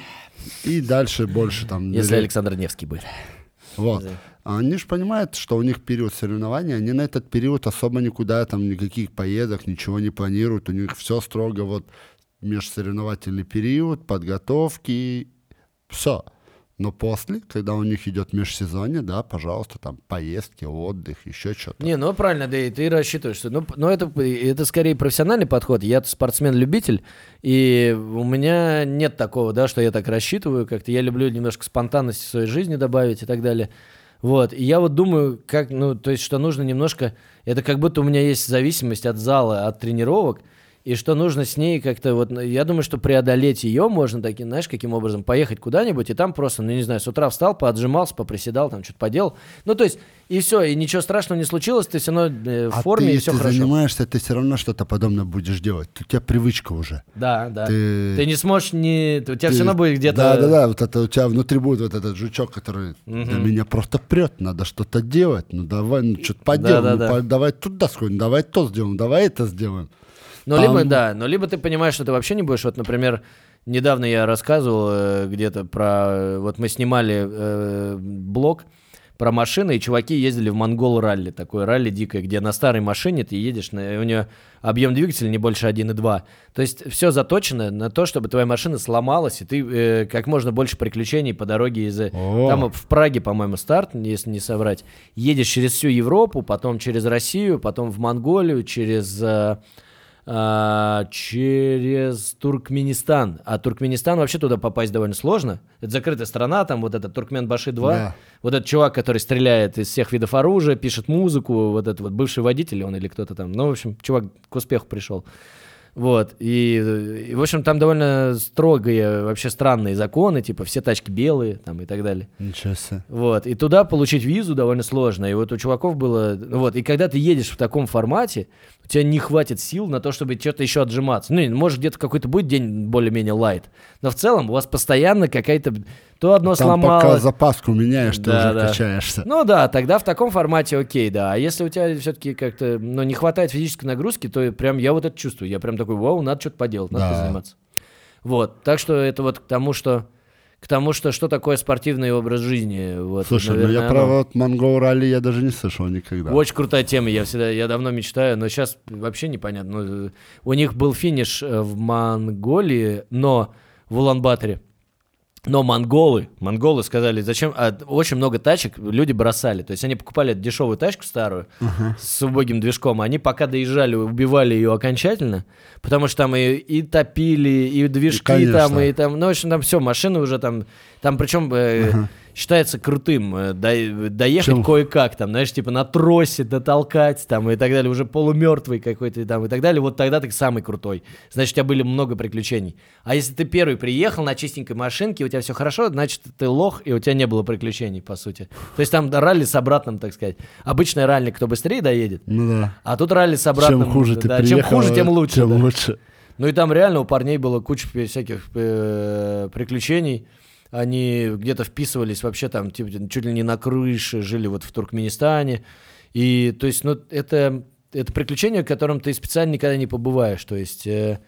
и дальше больше там... Если Александр Невский будет. Вот. А Они же понимают, что у них период соревнований, они на этот период особо никуда, там, никаких поездок, ничего не планируют. У них все строго вот межсоревновательный период, подготовки, все. Но после, когда у них идет межсезонье, да, пожалуйста, там поездки, отдых, еще что-то. Не, ну правильно, да и ты рассчитываешь, что, ну, п- ну это, это скорее профессиональный подход. Я спортсмен-любитель, и у меня нет такого, да, что я так рассчитываю, как-то я люблю немножко спонтанности в своей жизни добавить и так далее. Вот, и я вот думаю, как, ну, то есть, что нужно немножко, это как будто у меня есть зависимость от зала, от тренировок, и что нужно с ней как-то вот, ну, я думаю, что преодолеть ее можно таким, знаешь, каким образом, поехать куда-нибудь, и там просто, ну, не знаю, с утра встал, поотжимался, поприседал, там что-то поделал. Ну, то есть, и все, и ничего страшного не случилось, ты все равно э, в а форме, ты, и все ты хорошо. занимаешься, ты все равно что-то подобное будешь делать. У тебя привычка уже. Да, да. Ты- Ты, не сможешь не... У тебя Ты- все равно будет где-то... Да, да, да, вот это у тебя внутри будет вот этот жучок, который да меня просто прет, надо что-то делать, ну давай, ну что-то поделаем, да, ну, да. давай туда сходим, давай то сделаем, давай это сделаем. Ну, Там- либо, да, но либо ты понимаешь, что ты вообще не будешь. Вот, например, недавно я рассказывал э, где-то про... э, Вот мы снимали э, блог про машины, и чуваки ездили в Монгол ралли, такое ралли дикое, где на старой машине ты едешь, на, у нее объем двигателя не больше 1,2. То есть все заточено на то, чтобы твоя машина сломалась, и ты э, как можно больше приключений по дороге из... О. Там в Праге, по-моему, старт, если не соврать. Едешь через всю Европу, потом через Россию, потом в Монголию, через... э, а, через Туркменистан. А Туркменистан вообще туда попасть довольно сложно. Это закрытая страна, там вот этот Туркменбаши 2. Да. Вот этот чувак, который стреляет из всех видов оружия, пишет музыку, вот этот вот бывший водитель он или кто-то там. Ну, в общем, чувак к успеху пришел. Вот, и, и, в общем, там довольно строгие, вообще странные законы, типа все тачки белые, там, и так далее. Ничего себе. Вот, и туда получить визу довольно сложно. И вот у чуваков было... ну Вот, и когда ты едешь в таком формате, у тебя не хватит сил на то, чтобы что-то еще отжиматься. Ну, может, где-то какой-то будет день более-менее лайт. Но в целом у вас постоянно какая-то... То одно Там пока сломалось. запаску меняешь, ты Да, уже да. качаешься. Ну да, тогда в таком формате окей, да. А если у тебя все-таки как-то ну, не хватает физической нагрузки, то прям я вот это чувствую. Я прям такой, вау, надо что-то поделать, надо Да. заниматься. Вот, так что это вот к тому, что к тому, что что такое спортивный образ жизни. Вот, Слушай, ну наверное, я про вот монгол ралли я даже не слышал никогда. Очень крутая тема, я всегда, я давно мечтаю, но сейчас вообще непонятно. Ну, У них был финиш э, в Монголии, но в Улан-Баторе. Но монголы, монголы сказали, зачем, а, очень много тачек люди бросали, то есть они покупали дешевую тачку старую с убогим движком, они пока доезжали, убивали ее окончательно, потому что там и, и топили, и движки конечно. там, и там, ну, в общем, там все, машины уже там, там причем э, считается крутым э, до- доехать Чем? кое-как, там, знаешь, типа на тросе дотолкать, там, и так далее, уже полумертвый какой-то, там, и так далее, вот тогда ты самый крутой. Значит, у тебя были много приключений. А если ты первый приехал на чистенькой машинке, у тебя все хорошо, значит, ты лох, и у тебя не было приключений, по сути. То есть там ралли с обратным, так сказать. Обычное ралли, кто быстрее доедет, Ну да. а тут ралли с обратным. Чем хуже ты да, приехал, чем хуже, тем лучше. Тем да. лучше. Ну и там реально у парней было куча всяких э, приключений. Они где-то вписывались вообще там, типа, чуть ли не на крыше, жили вот в Туркменистане. И, то есть, ну, это, это приключение, в котором ты специально никогда не побываешь. То есть, э,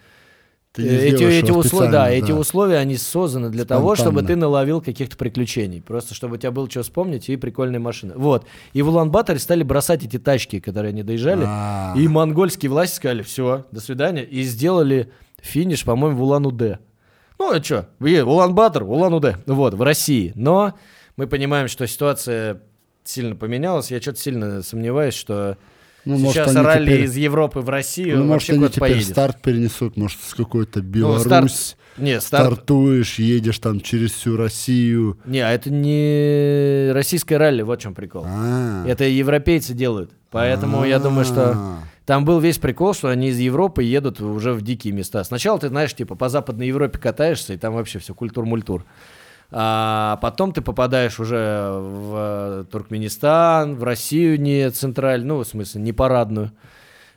Ты э, эти, эти условия, да, специально, эти условия, они созданы для того, чтобы Спонтанно. ты наловил каких-то приключений. Просто чтобы у тебя было что вспомнить и прикольные машины. Вот. И в Улан-Баторе стали бросать эти тачки, которые они доезжали. А. И монгольские власти сказали, все, до свидания. И сделали финиш, по-моему, в Улан-Удэ. Ну, а что? Улан-Батор, Улан-Удэ. Вот, в России. Но мы понимаем, что ситуация сильно поменялась. Я что-то сильно сомневаюсь, что Ну, может, сейчас они ралли теперь- из Европы в Россию Ну, может, вообще они куда-то теперь поедет. старт перенесут, может, с какой-то Ну, Беларусь. старт- Не, старт... Стартуешь, едешь там через всю Россию. Не, а это не российское ралли, вот в чем прикол. А. Это европейцы делают. Поэтому я думаю, что А. там был весь прикол, что они из Европы едут уже в дикие места. Сначала ты, знаешь, типа по Западной Европе катаешься, и там вообще все культур-мультур. А потом ты попадаешь уже в Туркменистан, в Россию не центральную, ну, в смысле, не парадную,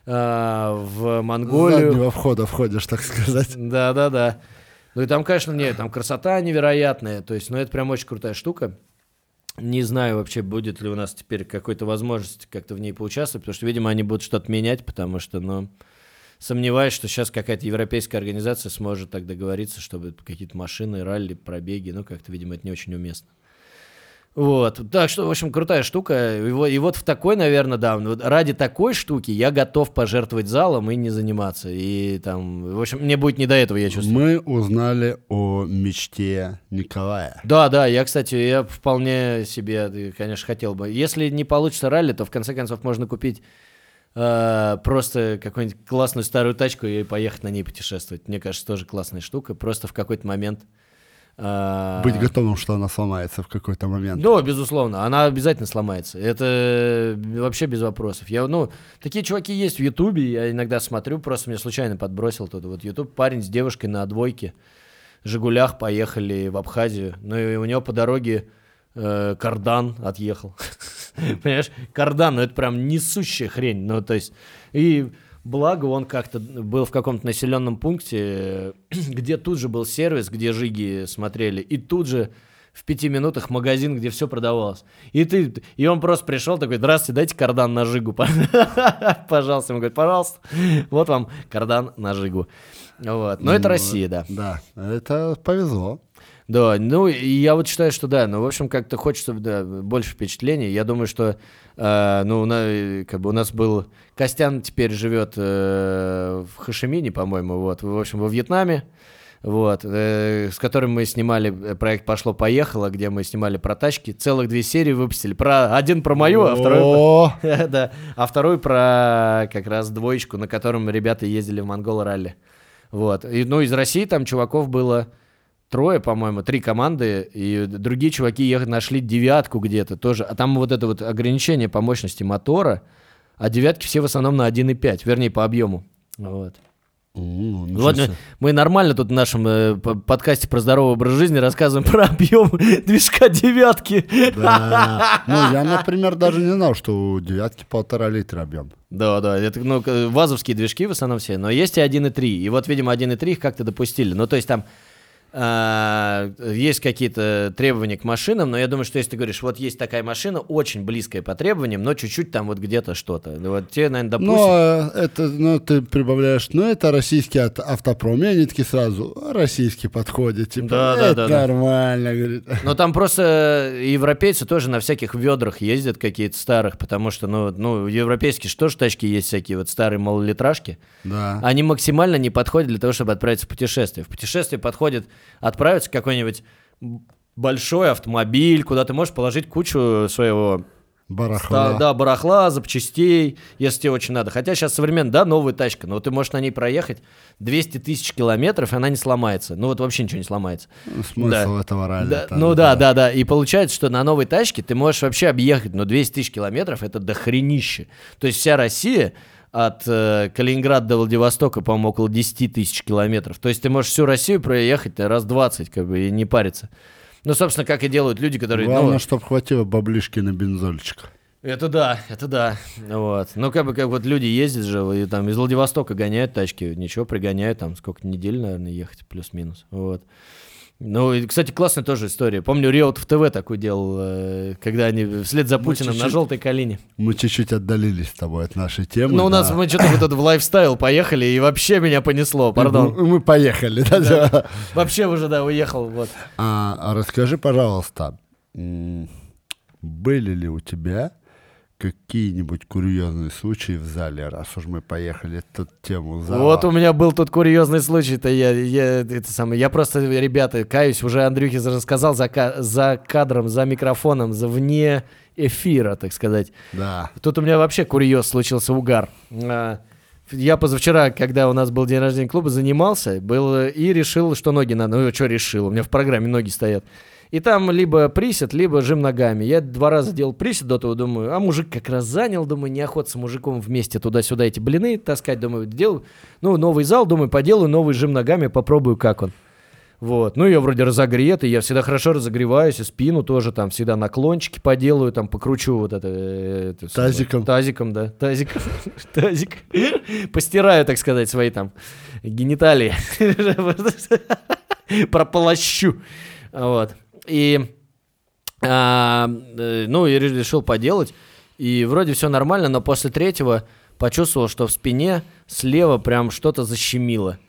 а, в Монголию. заднего входа входишь, так сказать. Да, да, да. Ну и там, конечно, нет, там красота невероятная. То есть, ну это прям очень крутая штука. Не знаю вообще, будет ли у нас теперь какой-то возможность как-то в ней поучаствовать, потому что, видимо, они будут что-то менять, потому что, ну, сомневаюсь, что сейчас какая-то европейская организация сможет так договориться, чтобы какие-то машины, ралли, пробеги, ну, как-то, видимо, это не очень уместно. Вот, так что, в общем, крутая штука. И вот, и вот в такой, наверное, да, вот ради такой штуки я готов пожертвовать залом и не заниматься. И там, в общем, мне будет не до этого, я чувствую. Мы узнали о мечте Николая. Да, да, я, кстати, я вполне себе, э, конечно, хотел бы. Если не получится ралли, то в конце концов можно купить э, просто какую-нибудь классную старую тачку и поехать на ней путешествовать. Мне кажется, тоже классная штука. Просто в какой-то момент Быть готовым, что она сломается в какой-то момент. Да, безусловно, она обязательно сломается. Это вообще без вопросов. Я, ну, такие чуваки есть в Ютубе, я иногда смотрю, просто мне случайно подбросил тут вот Ютуб, парень с девушкой на двойке, Жигулях поехали в Абхазию, ну и у него по дороге э, кардан отъехал. Понимаешь, кардан, ну это прям несущая хрень, ну то есть, и Благо, он как-то был в каком-то населенном пункте, где тут же был сервис, где жиги смотрели, и тут же в пяти минутах магазин, где все продавалось. И ты, и он просто пришел такой, здравствуйте, дайте кардан на жигу, пожалуйста. Ему говорит, пожалуйста, вот вам кардан на жигу. Вот. Но это ну, Россия, да. Да, это повезло. Да, ну я вот считаю, что да, ну в общем как-то хочется да, больше впечатлений. Я думаю, что э, ну на, как бы у нас был Костян теперь живет э, в Хашимине, по-моему, вот, в общем во Вьетнаме, вот, э, с которым мы снимали э, проект пошло поехало, где мы снимали про тачки, целых две серии выпустили, про один про мою, а второй да, а второй про как раз двоечку, на котором ребята ездили в Монгол ралли, вот. И, ну из России там чуваков было трое, по-моему, три команды, и другие чуваки ехали, нашли девятку где-то тоже. А там вот это вот ограничение по мощности мотора, а девятки все в основном на 1,5, вернее, по объему. Вот. Mm, вот мы, мы нормально тут в нашем э, подкасте про здоровый образ жизни рассказываем про объем движка девятки. Да. Ну, я, например, даже не знал, что у девятки полтора литра объем. Да, да, это ну, вазовские движки в основном все, но есть и 1,3. И вот, видимо, 1,3 их как-то допустили. Ну, то есть там есть какие-то требования к машинам, но я думаю, что если ты говоришь, вот есть такая машина, очень близкая по требованиям, но чуть-чуть там вот где-то что-то. Вот тебе, наверное, допустим... Но это, ну, ты прибавляешь, ну, это российский автопром, и они такие сразу, российский подходит, типа, да, да, да, нормально, да. говорит. Но там просто европейцы тоже на всяких ведрах ездят какие-то старых, потому что, ну, ну европейские что ж тачки есть всякие, вот старые малолитражки. Да. Они максимально не подходят для того, чтобы отправиться в путешествие. В путешествие подходит отправиться в какой-нибудь большой автомобиль, куда ты можешь положить кучу своего Барахла. Да, да, барахла, запчастей, если тебе очень надо. Хотя сейчас современная, да, новая тачка, но ты можешь на ней проехать 200 тысяч километров, и она не сломается. Ну вот вообще ничего не сломается. Ну, смысл да. этого ралли. Да, ну да, да, да. И получается, что на новой тачке ты можешь вообще объехать, но 200 тысяч километров это дохренище. То есть вся Россия от э, Калининграда до Владивостока, по-моему, около 10 тысяч километров. То есть ты можешь всю Россию проехать раз 20, как бы, и не париться. Ну, собственно, как и делают люди, которые... Главное, ну, чтобы хватило баблишки на бензольчик. Это да, это да. Вот. Ну, как бы, как вот люди ездят же, и там из Владивостока гоняют тачки, ничего, пригоняют, там сколько недель, наверное, ехать, плюс-минус. Вот. Ну, и, кстати, классная тоже история. Помню, Риот в ТВ такой делал, э, когда они вслед за Путиным на желтой калине. Мы чуть-чуть отдалились с тобой от нашей темы. Ну, да. у нас мы что-то вот тут в лайфстайл поехали, и вообще меня понесло, пардон. Мы, мы поехали, да, да. Вообще уже, да, уехал, вот. А, а расскажи, пожалуйста, были ли у тебя какие-нибудь курьезные случаи в зале, раз уж мы поехали эту тему зала. Вот у меня был тут курьезный случай-то, я, я, это самое, я просто, ребята, каюсь, уже Андрюхе рассказал за, за кадром, за микрофоном, за вне эфира, так сказать. Да. Тут у меня вообще курьез случился, угар. А, я позавчера, когда у нас был день рождения клуба, занимался был, и решил, что ноги надо. Ну, что решил? У меня в программе ноги стоят. И там либо присед, либо жим ногами. Я два раза делал присед до того, думаю, а мужик как раз занял, думаю, неохота с мужиком вместе туда-сюда эти блины таскать, думаю, делаю, ну, новый зал, думаю, поделаю новый жим ногами, попробую, как он. Вот. Ну, я вроде разогретый, я всегда хорошо разогреваюсь, и спину тоже там всегда наклончики поделаю, там покручу вот это... это тазиком. Тазиком, да, тазиком. Тазик. Постираю, так сказать, свои там гениталии. Прополощу. Вот. И, а, э, ну, и решил поделать. И вроде все нормально, но после третьего почувствовал, что в спине слева прям что-то защемило.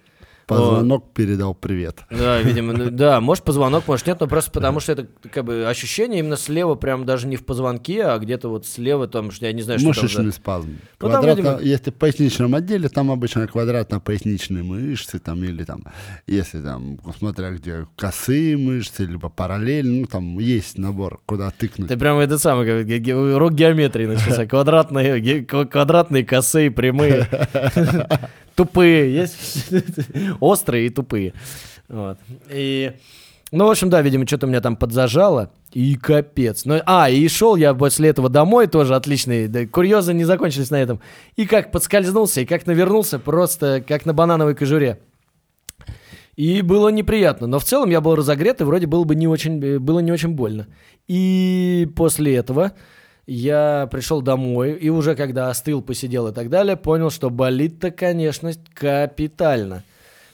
Позвонок вот. передал привет. Да, видимо, ну, да, может позвонок, может нет, но просто потому что это как бы ощущение именно слева, прям даже не в позвонке, а где-то вот слева, там, что я не знаю, что Мышечный там за... спазм. Ну, там, видимо... Если в поясничном отделе, там обычно квадратно-поясничные мышцы, там, или там, если там, смотря где косые мышцы, либо параллельно, ну, там есть набор, куда тыкнуть. Ты прямо это самое, как урок геометрии начался, квадратные, квадратные, косые, прямые. Тупые, есть острые и тупые. Вот. И Ну, в общем, да, видимо, что-то меня там подзажало. И капец. Ну, а, и шел я после этого домой, тоже отличный. Да, курьезы не закончились на этом. И как подскользнулся, и как навернулся, просто как на банановой кожуре. И было неприятно. Но в целом я был разогрет, и вроде было бы не очень, было не очень больно. И после этого я пришел домой, и уже когда остыл, посидел и так далее, понял, что болит-то, конечно, капитально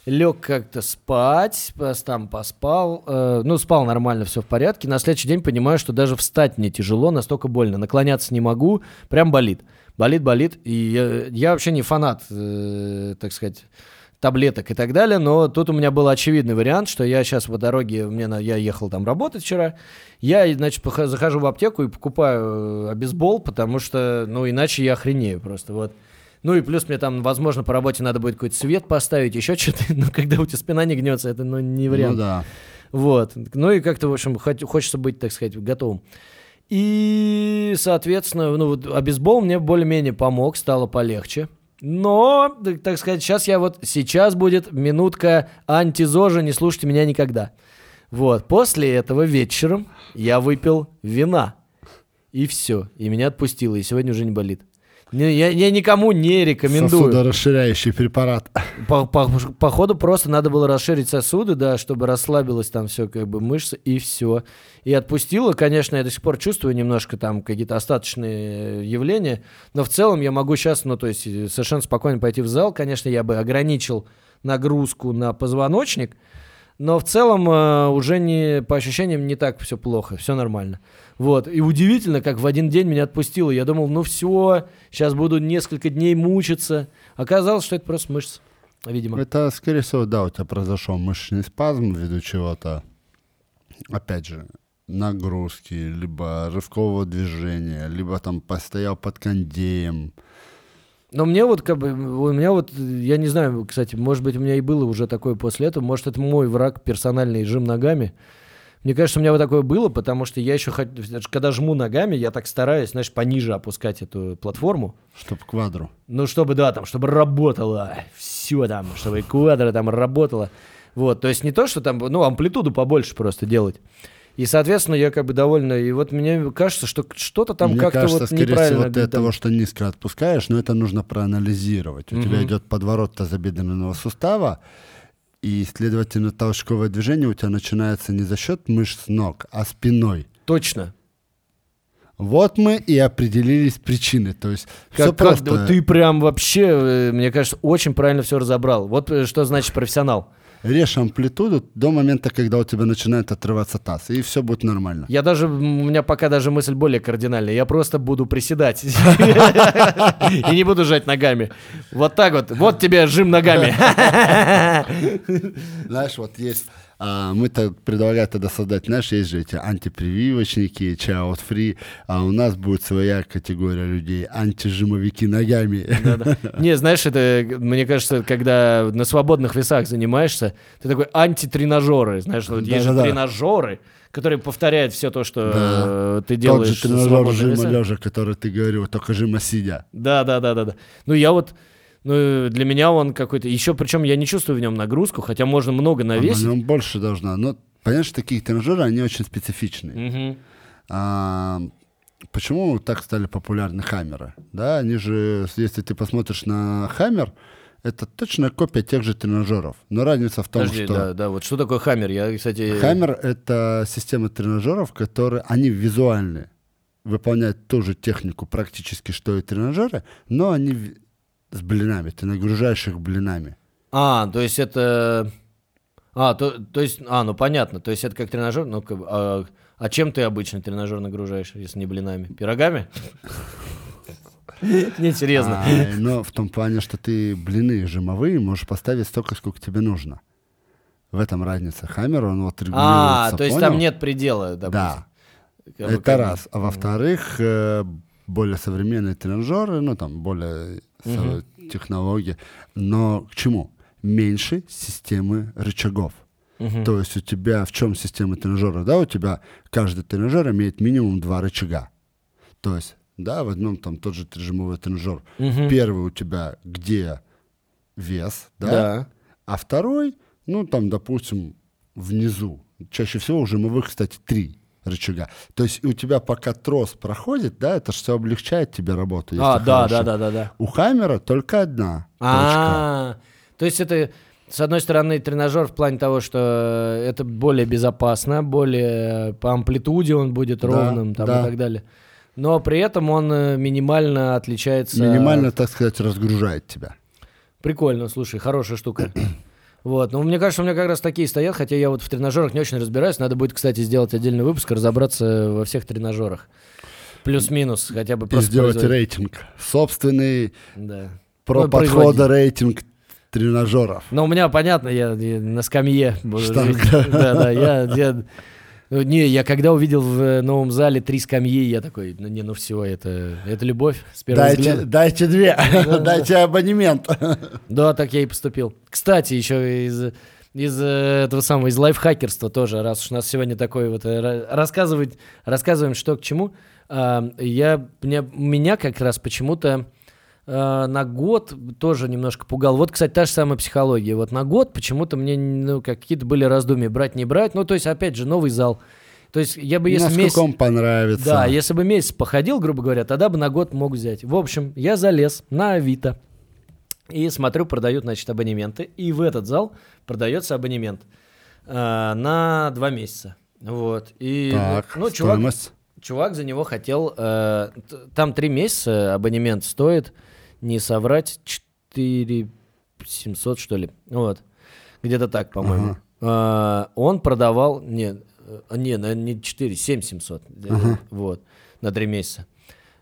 лег как-то спать, там поспал, э, ну, спал нормально, все в порядке. На следующий день понимаю, что даже встать мне тяжело, настолько больно. Наклоняться не могу, прям болит. Болит, болит. И я, я вообще не фанат, э, так сказать, таблеток и так далее, но тут у меня был очевидный вариант, что я сейчас по дороге, мне на, я ехал там работать вчера, я, значит, захожу в аптеку и покупаю э, обезбол, потому что, ну, иначе я охренею просто, вот. Ну и плюс мне там, возможно, по работе надо будет какой-то свет поставить, еще что-то. Ну, когда у тебя спина не гнется, это ну, не вариант. Ну да. Вот. Ну и как-то, в общем, хочется быть, так сказать, готовым. И, соответственно, ну, вот обезбол мне более-менее помог, стало полегче. Но, так сказать, сейчас я вот, сейчас будет минутка антизожа, не слушайте меня никогда. Вот, после этого вечером я выпил вина. И все, и меня отпустило, и сегодня уже не болит. Не, я, я никому не рекомендую. Сосудорасширяющий препарат. По, по, по ходу просто надо было расширить сосуды, да, чтобы расслабилось там все, как бы мышцы, и все. И отпустило, конечно, я до сих пор чувствую немножко там какие-то остаточные явления, но в целом я могу сейчас, ну, то есть совершенно спокойно пойти в зал. Конечно, я бы ограничил нагрузку на позвоночник, но в целом э, уже не, по ощущениям не так все плохо, все нормально. Вот, и удивительно, как в один день меня отпустило. Я думал, ну все, сейчас буду несколько дней мучиться. Оказалось, что это просто мышцы, видимо. Это, скорее всего, да, у тебя произошел мышечный спазм ввиду чего-то. Опять же, нагрузки, либо рывкового движения, либо там постоял под кондеем. Но мне вот как бы, у меня вот, я не знаю, кстати, может быть, у меня и было уже такое после этого, может, это мой враг персональный жим ногами. Мне кажется, у меня вот такое было, потому что я еще, когда жму ногами, я так стараюсь, знаешь, пониже опускать эту платформу. Чтобы квадру. Ну, чтобы, да, там, чтобы работало все там, чтобы квадро там работало. Вот, то есть не то, что там, ну, амплитуду побольше просто делать. И, соответственно, я как бы довольна. И вот мне кажется, что что-то там мне как-то кажется, вот скорее неправильно. Всего, ты там... того, что низко отпускаешь, но это нужно проанализировать. У угу. тебя идет подворот тазобедренного сустава, и, следовательно, толчковое движение у тебя начинается не за счет мышц ног, а спиной. Точно. Вот мы и определились причины. То есть как, все как, просто... Ты прям вообще, э, мне кажется, очень правильно все разобрал. Вот э, что значит профессионал режь амплитуду до момента, когда у тебя начинает отрываться таз, и все будет нормально. Я даже, у меня пока даже мысль более кардинальная, я просто буду приседать и не буду жать ногами. Вот так вот, вот тебе жим ногами. Знаешь, вот есть а, мы-то предлагаем тогда создать, знаешь, есть же эти антипрививочники, child free, а у нас будет своя категория людей, антижимовики ногами. Да-да. Не, знаешь, это, мне кажется, когда на свободных весах занимаешься, ты такой антитренажеры, знаешь, вот есть же тренажеры, которые повторяют все то, что да. Э, ты делаешь. Тот же тренажер жима лежа, который ты говорил, только жима сидя. Да, да, да, да, да. Ну я вот ну, для меня он какой-то... Еще, причем я не чувствую в нем нагрузку, хотя можно много навесить. А, больше должна. Но, понимаешь, такие тренажеры, они очень специфичные. Угу. А, почему так стали популярны хаммеры? Да, они же, если ты посмотришь на хаммер, это точная копия тех же тренажеров. Но разница в том, Подожди, что... Да, да, вот что такое хаммер? Я, кстати... Хаммер — это система тренажеров, которые, они визуальные, выполняют ту же технику практически, что и тренажеры, но они с блинами, ты нагружаешь их блинами. А, то есть это... А, то, то есть, а, ну понятно, то есть это как тренажер, ну, как, а, а чем ты обычно тренажер нагружаешь, если не блинами? Пирогами? Нет, серьезно. Но в том плане, что ты блины жимовые можешь поставить столько, сколько тебе нужно. В этом разница. Хаммер, он вот регулируется. А, то есть там нет предела, допустим. Да. Это раз. А во-вторых, э, более современные тренажеры, ну там более угу. технологии, но к чему? Меньше системы рычагов. Угу. То есть у тебя в чем система тренажера? Да, у тебя каждый тренажер имеет минимум два рычага. То есть, да, возьмем там тот же жимовой тренажер. Угу. Первый у тебя где вес, да? да. А второй, ну там, допустим, внизу, чаще всего у жимовых, кстати, три рычага. То есть у тебя пока трос проходит, да, это же все облегчает тебе работу. А, да, да, да, да, да. У Хаммера только одна. А, то есть это, с одной стороны, тренажер в плане того, что это более безопасно, более по амплитуде он будет ровным там, и так далее. Но при этом он э, минимально отличается. Минимально, так сказать, разгружает тебя. Прикольно, слушай, хорошая штука. Вот, ну мне кажется, у меня как раз такие стоят, хотя я вот в тренажерах не очень разбираюсь. Надо будет, кстати, сделать отдельный выпуск, разобраться во всех тренажерах. Плюс-минус, хотя бы И просто сделать производить. рейтинг. Собственный Да. про Ну, подхода рейтинг тренажеров. Но у меня, понятно, я, я на скамье. буду Штанга. Да, да, я, я- ну, не, я когда увидел в э, новом зале три скамьи, я такой, ну не, ну все, это, это любовь с первого Дайте, взгляда. дайте две, дайте абонемент. Да, так я и поступил. Кстати, еще из, из э, этого самого, из лайфхакерства тоже, раз уж у нас сегодня такой вот, э, ра- рассказывать, рассказываем, что к чему, я, меня, меня как раз почему-то э, на год тоже немножко пугал. Вот, кстати, та же самая психология. Вот на год почему-то мне ну, как какие-то были раздумья, брать, не брать. Ну, то есть, опять же, новый зал. То есть, я бы, если Насколько месяц... он понравится. Да, если бы месяц походил, грубо говоря, тогда бы на год мог взять. В общем, я залез на Авито и смотрю, продают, значит, абонементы. И в этот зал продается абонемент э, на два месяца. Вот. И, Так, ну, чувак, стоимость. чувак за него хотел... э, там три месяца абонемент стоит, не соврать, 4 700, что ли. Вот. Где-то так, по-моему. Э, он продавал... Не, э, не, наверное, не 4, 7 700. э, Вот. На три месяца.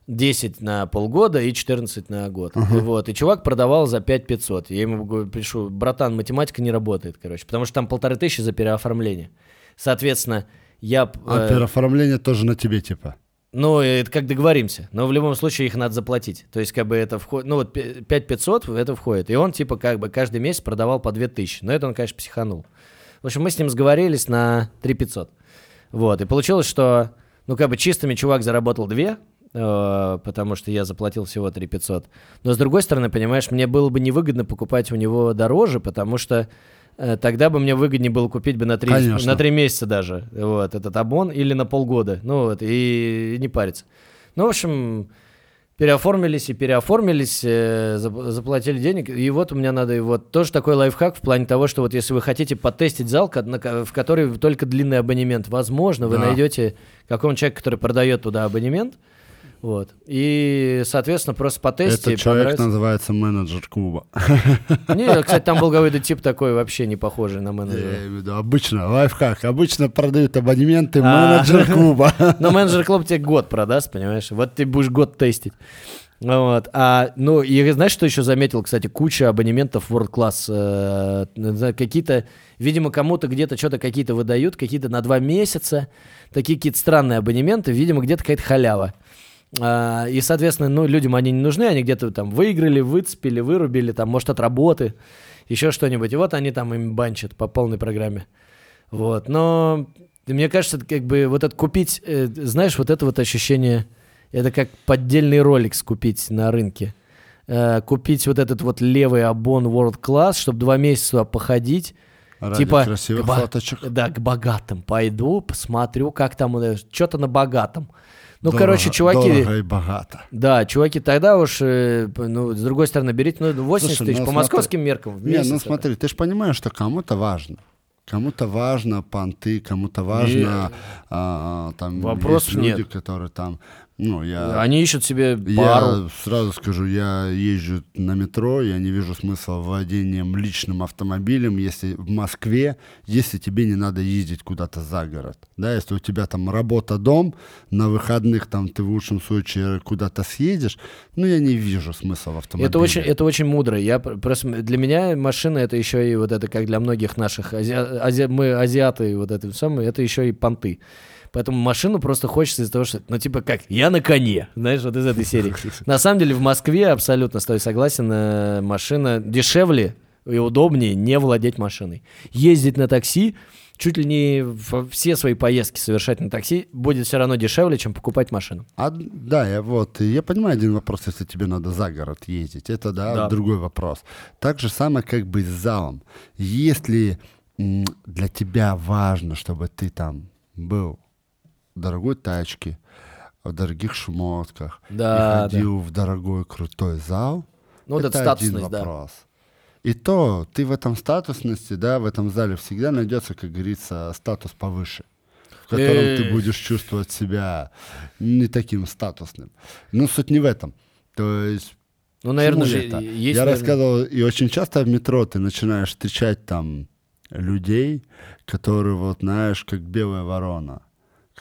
10 на полгода и 14 на год. И Вот. И чувак продавал за 5 500. Я ему говорю, пишу, братан, математика не работает, короче. Потому что там полторы тысячи за переоформление. Соответственно, я... п- А э, переоформление тоже на тебе, типа. Ну, это как договоримся. Но в любом случае их надо заплатить. То есть, как бы это входит... Ну, вот 5 500 в это входит. И он, типа, как бы каждый месяц продавал по 2000. Но это он, конечно, психанул. В общем, мы с ним сговорились на 3 500. Вот. И получилось, что, ну, как бы чистыми чувак заработал 2, э, потому что я заплатил всего 3 500. Но, с другой стороны, понимаешь, мне было бы невыгодно покупать у него дороже, потому что тогда бы мне выгоднее было купить бы на 3, Конечно. на 3 месяца даже вот, этот абон или на полгода. Ну вот, и, и не париться. Ну, в общем, переоформились и переоформились, э, зап- заплатили денег. И вот у меня надо, и вот тоже такой лайфхак в плане того, что вот если вы хотите потестить зал, в который только длинный абонемент, возможно, вы Да. найдете какого-нибудь человека, который продает туда абонемент. Вот. И, соответственно, просто потестите. Этот человек понравится. называется менеджер клуба. Не, кстати, там был какой-то тип такой вообще не похожий на Я менеджера. имею в виду, обычно, лайфхак, обычно продают абонементы А. менеджер клуба. Но менеджер клуб тебе год продаст, понимаешь? Вот ты будешь год тестить. Вот. А, ну, и знаешь, что еще заметил, кстати, куча абонементов World Class. э, какие-то, видимо, кому-то где-то что-то какие-то выдают, какие-то на два месяца. Такие какие-то странные абонементы, видимо, где-то какая-то халява. А, и, соответственно, ну, людям они не нужны, они где-то там выиграли, выцепили, вырубили, там, может, от работы, еще что-нибудь. И вот они там им банчат по полной программе. Вот, но мне кажется, как бы вот это купить, э, знаешь, вот это вот ощущение, это как поддельный ролик купить на рынке. Э, купить вот этот вот левый обон World Class, чтобы два месяца походить. Ради типа, красивых к фоточек. Да, к богатым пойду, посмотрю, как там, что-то на богатом. Ну, Дорого- короче, чуваки, Дорого и богато. да, чуваки, тогда уж, э, ну, с другой стороны, берите, ну, 80 Слушай, тысяч ну, по смотри. московским меркам в Не, месяц. ну это. смотри, ты же понимаешь, что кому-то важно. Кому-то важно понты, кому-то важно а, там Вопросов есть люди, нет. которые там, ну я, Они ищут себе пару. я сразу скажу, я езжу на метро, я не вижу смысла владением личным автомобилем, если в Москве, если тебе не надо ездить куда-то за город, да, если у тебя там работа, дом, на выходных там ты в лучшем случае куда-то съедешь, ну я не вижу смысла в автомобиле. Это очень, это очень мудро. Я пр- просто для меня машина это еще и вот это как для многих наших ази- ази- мы азиаты вот это самое, это еще и понты. Поэтому машину просто хочется из-за того, что, ну типа как, я на коне, знаешь, вот из этой серии. На самом деле в Москве абсолютно с тобой согласен, э, машина дешевле и удобнее не владеть машиной. Ездить на такси, чуть ли не все свои поездки совершать на такси будет все равно дешевле, чем покупать машину. А, да, я вот, я понимаю один вопрос, если тебе надо за город ездить, это, да, Да. другой вопрос. Так же самое, как бы с залом. Если для тебя важно, чтобы ты там был дорогой тачке, в дорогих шмотках, Да, и ходил в дорогой крутой зал, Ну, это это один статусность, да. вопрос. И то ты в этом статусности, да, в этом зале всегда найдется, как говорится, статус повыше, в котором ты будешь чувствовать себя не таким статусным. Но суть не в этом. То есть Ну, наверное, же это? есть... Я наверное- рассказывал, и очень часто в метро ты начинаешь встречать там людей, которые, вот знаешь, как белая ворона.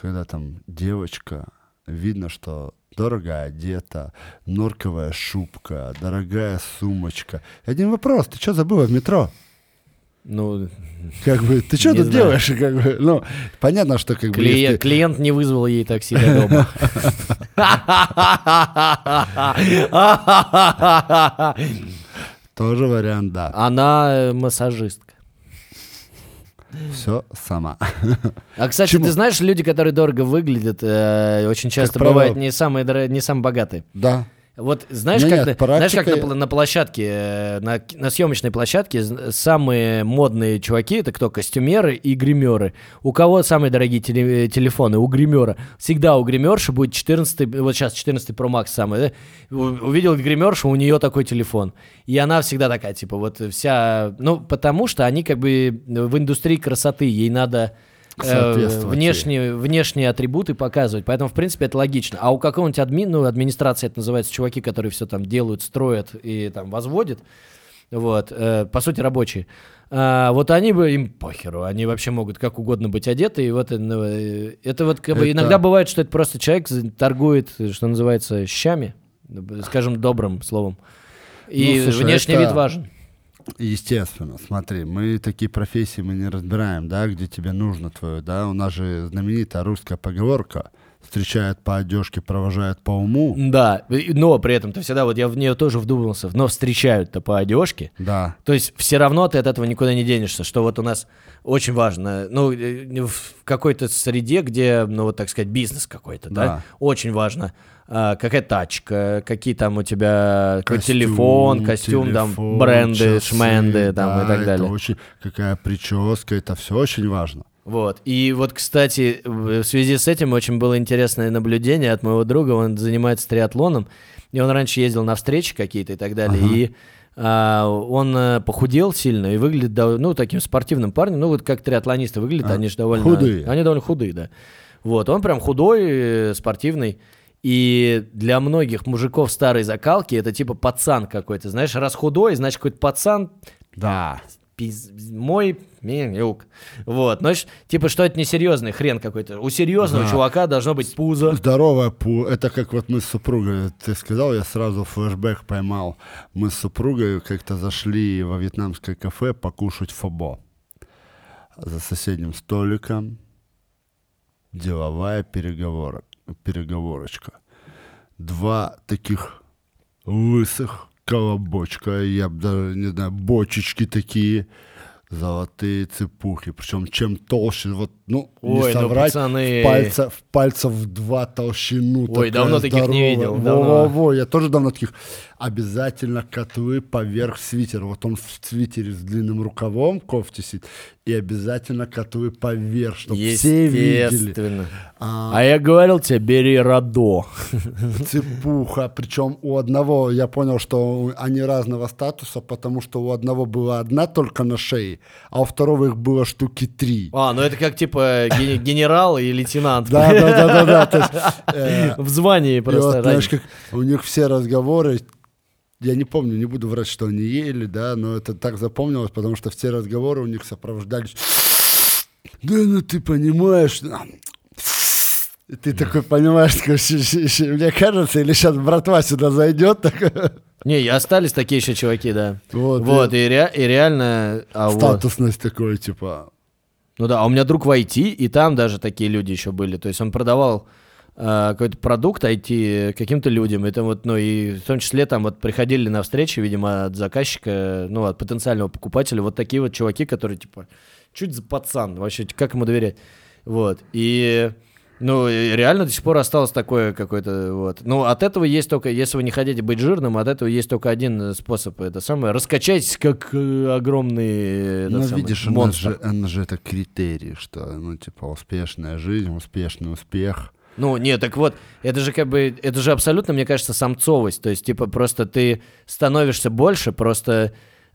Когда там девочка, видно, что дорого одета, норковая шубка, дорогая сумочка. Один вопрос, ты что забыла в метро? Ну, Как бы, ты что тут знаю. делаешь? Как бы, ну, понятно, что как бы... клиент, если- клиент не вызвал ей такси до дома. Тоже вариант, да. Она э, массажистка. Все сама. А, кстати, Чему? ты знаешь, люди, которые дорого выглядят, э, очень часто бывают не самые, не самые богатые. Да. Вот знаешь, Не, как, нет, на, знаешь, как практика- на, на площадке, э, на, на съемочной площадке самые модные чуваки это кто? Костюмеры и гримеры. У кого самые дорогие теле- э, телефоны? У гримера. Всегда у гримерши будет 14, вот сейчас 14 Pro Max самый, да? Увидел гримершу, у нее такой телефон. И она всегда такая, типа, вот вся... Ну, потому что они как бы в индустрии красоты, ей надо э, внешние, внешние атрибуты показывать. Поэтому, в принципе, это логично. А у какого-нибудь админ, ну, администрации это называется, чуваки, которые все там делают, строят и там возводят, вот, э, по сути, рабочие. А, вот они бы, им похеру, они вообще могут как угодно быть одеты, и вот ну, э, это вот как бы Это- иногда бывает, что это просто человек торгует, что называется, щами, скажем, добрым словом. И Ну, слушай, внешний это- вид важен. Естественно, смотри, мы такие профессии мы не разбираем, да, где тебе нужно твое, да, у нас же знаменитая русская поговорка встречают по одежке, провожают по уму, Да, но при этом ты всегда, вот я в нее тоже вдумался, но встречают-то по одежке, да, То есть все равно ты от этого никуда не денешься, что вот у нас очень важно, ну, э, в какой-то среде, где, ну, вот так сказать, бизнес какой-то, да, Да. очень важно, а, какая тачка, какие там у тебя Костюм, телефон, костюм, там, телефон, бренды, часы, шменды, там, да, и так далее. очень, какая прическа, это все очень важно. Вот. И вот, кстати, в связи с этим очень было интересное наблюдение от моего друга. Он занимается триатлоном, и он раньше ездил на встречи какие-то и так далее. Ага. И а, он э, похудел сильно и выглядит, ну, таким спортивным парнем. Ну, вот как триатлонисты выглядят, А, они же довольно... худые. Они довольно худые, да. Вот, он прям худой, э, спортивный. И для многих мужиков старой закалки это типа пацан какой-то. Знаешь, раз худой, значит какой-то пацан Да, пиз... мой милюк. Вот, значит, типа, что это несерьезный хрен какой-то. У серьезного Да. чувака должно быть пузо. здоровая пу, это как вот мы с супругой, ты сказал, я сразу флешбэк поймал, мы с супругой как-то зашли во вьетнамское кафе покушать фобо. За соседним столиком деловая переговорок, переговорочка. Два таких лысых колобочка, я бы даже, не знаю, бочечки такие, золотые цепухи. Причем чем толще, вот, ну, Ой, не ну, соврать, пацаны. в, пальца, в пальцев в два толщину. Ой, давно таких не видел, Во, давно. во, во, я тоже давно таких. Обязательно котлы поверх свитера. Вот он в свитере с длинным рукавом, кофте сидит, и обязательно котлы поверх, чтобы все видели. А, А я говорил тебе, бери Радо. цепуха. Причем у одного, я понял, что они разного статуса, потому что у одного была одна только на шее, а у второго их было штуки три. А, ну это как типа ге- генерал и лейтенант. Да, да, да, да, э, В звании просто. знаешь, как у них все разговоры, я не помню, не буду врать, что они ели, да, но это так запомнилось, потому что все разговоры у них сопровождались. Да, ну ты понимаешь, да». И ты такой понимаешь, такой, «Щ- щ- щ- мне кажется, или сейчас братва сюда зайдет, так, Не, и остались такие еще чуваки, да. Вот, Вот, и и, ре- и реально... а вот. статусность такой, типа, Ну да, а у меня друг в IT, и там даже такие люди еще были. То есть он продавал какой-то продукт IT каким-то людям. Это вот, ну и в том числе там вот приходили на встречи, видимо, от заказчика, ну, от потенциального покупателя, вот такие вот чуваки, которые типа, чуть за пацан, вообще, как ему доверять? Вот, и Ну, реально до сих пор осталось такое какое-то вот. Ну, от этого есть только, если вы не хотите быть жирным, от этого есть только один э, способ. Это самое, раскачайтесь как э, огромный э, Ну, самый видишь, монстр. же, у нас же это критерий, что, ну, типа, успешная жизнь, успешный успех. Ну, нет, так вот, это же как бы, это же абсолютно, мне кажется, самцовость. То есть, типа, просто ты становишься больше, просто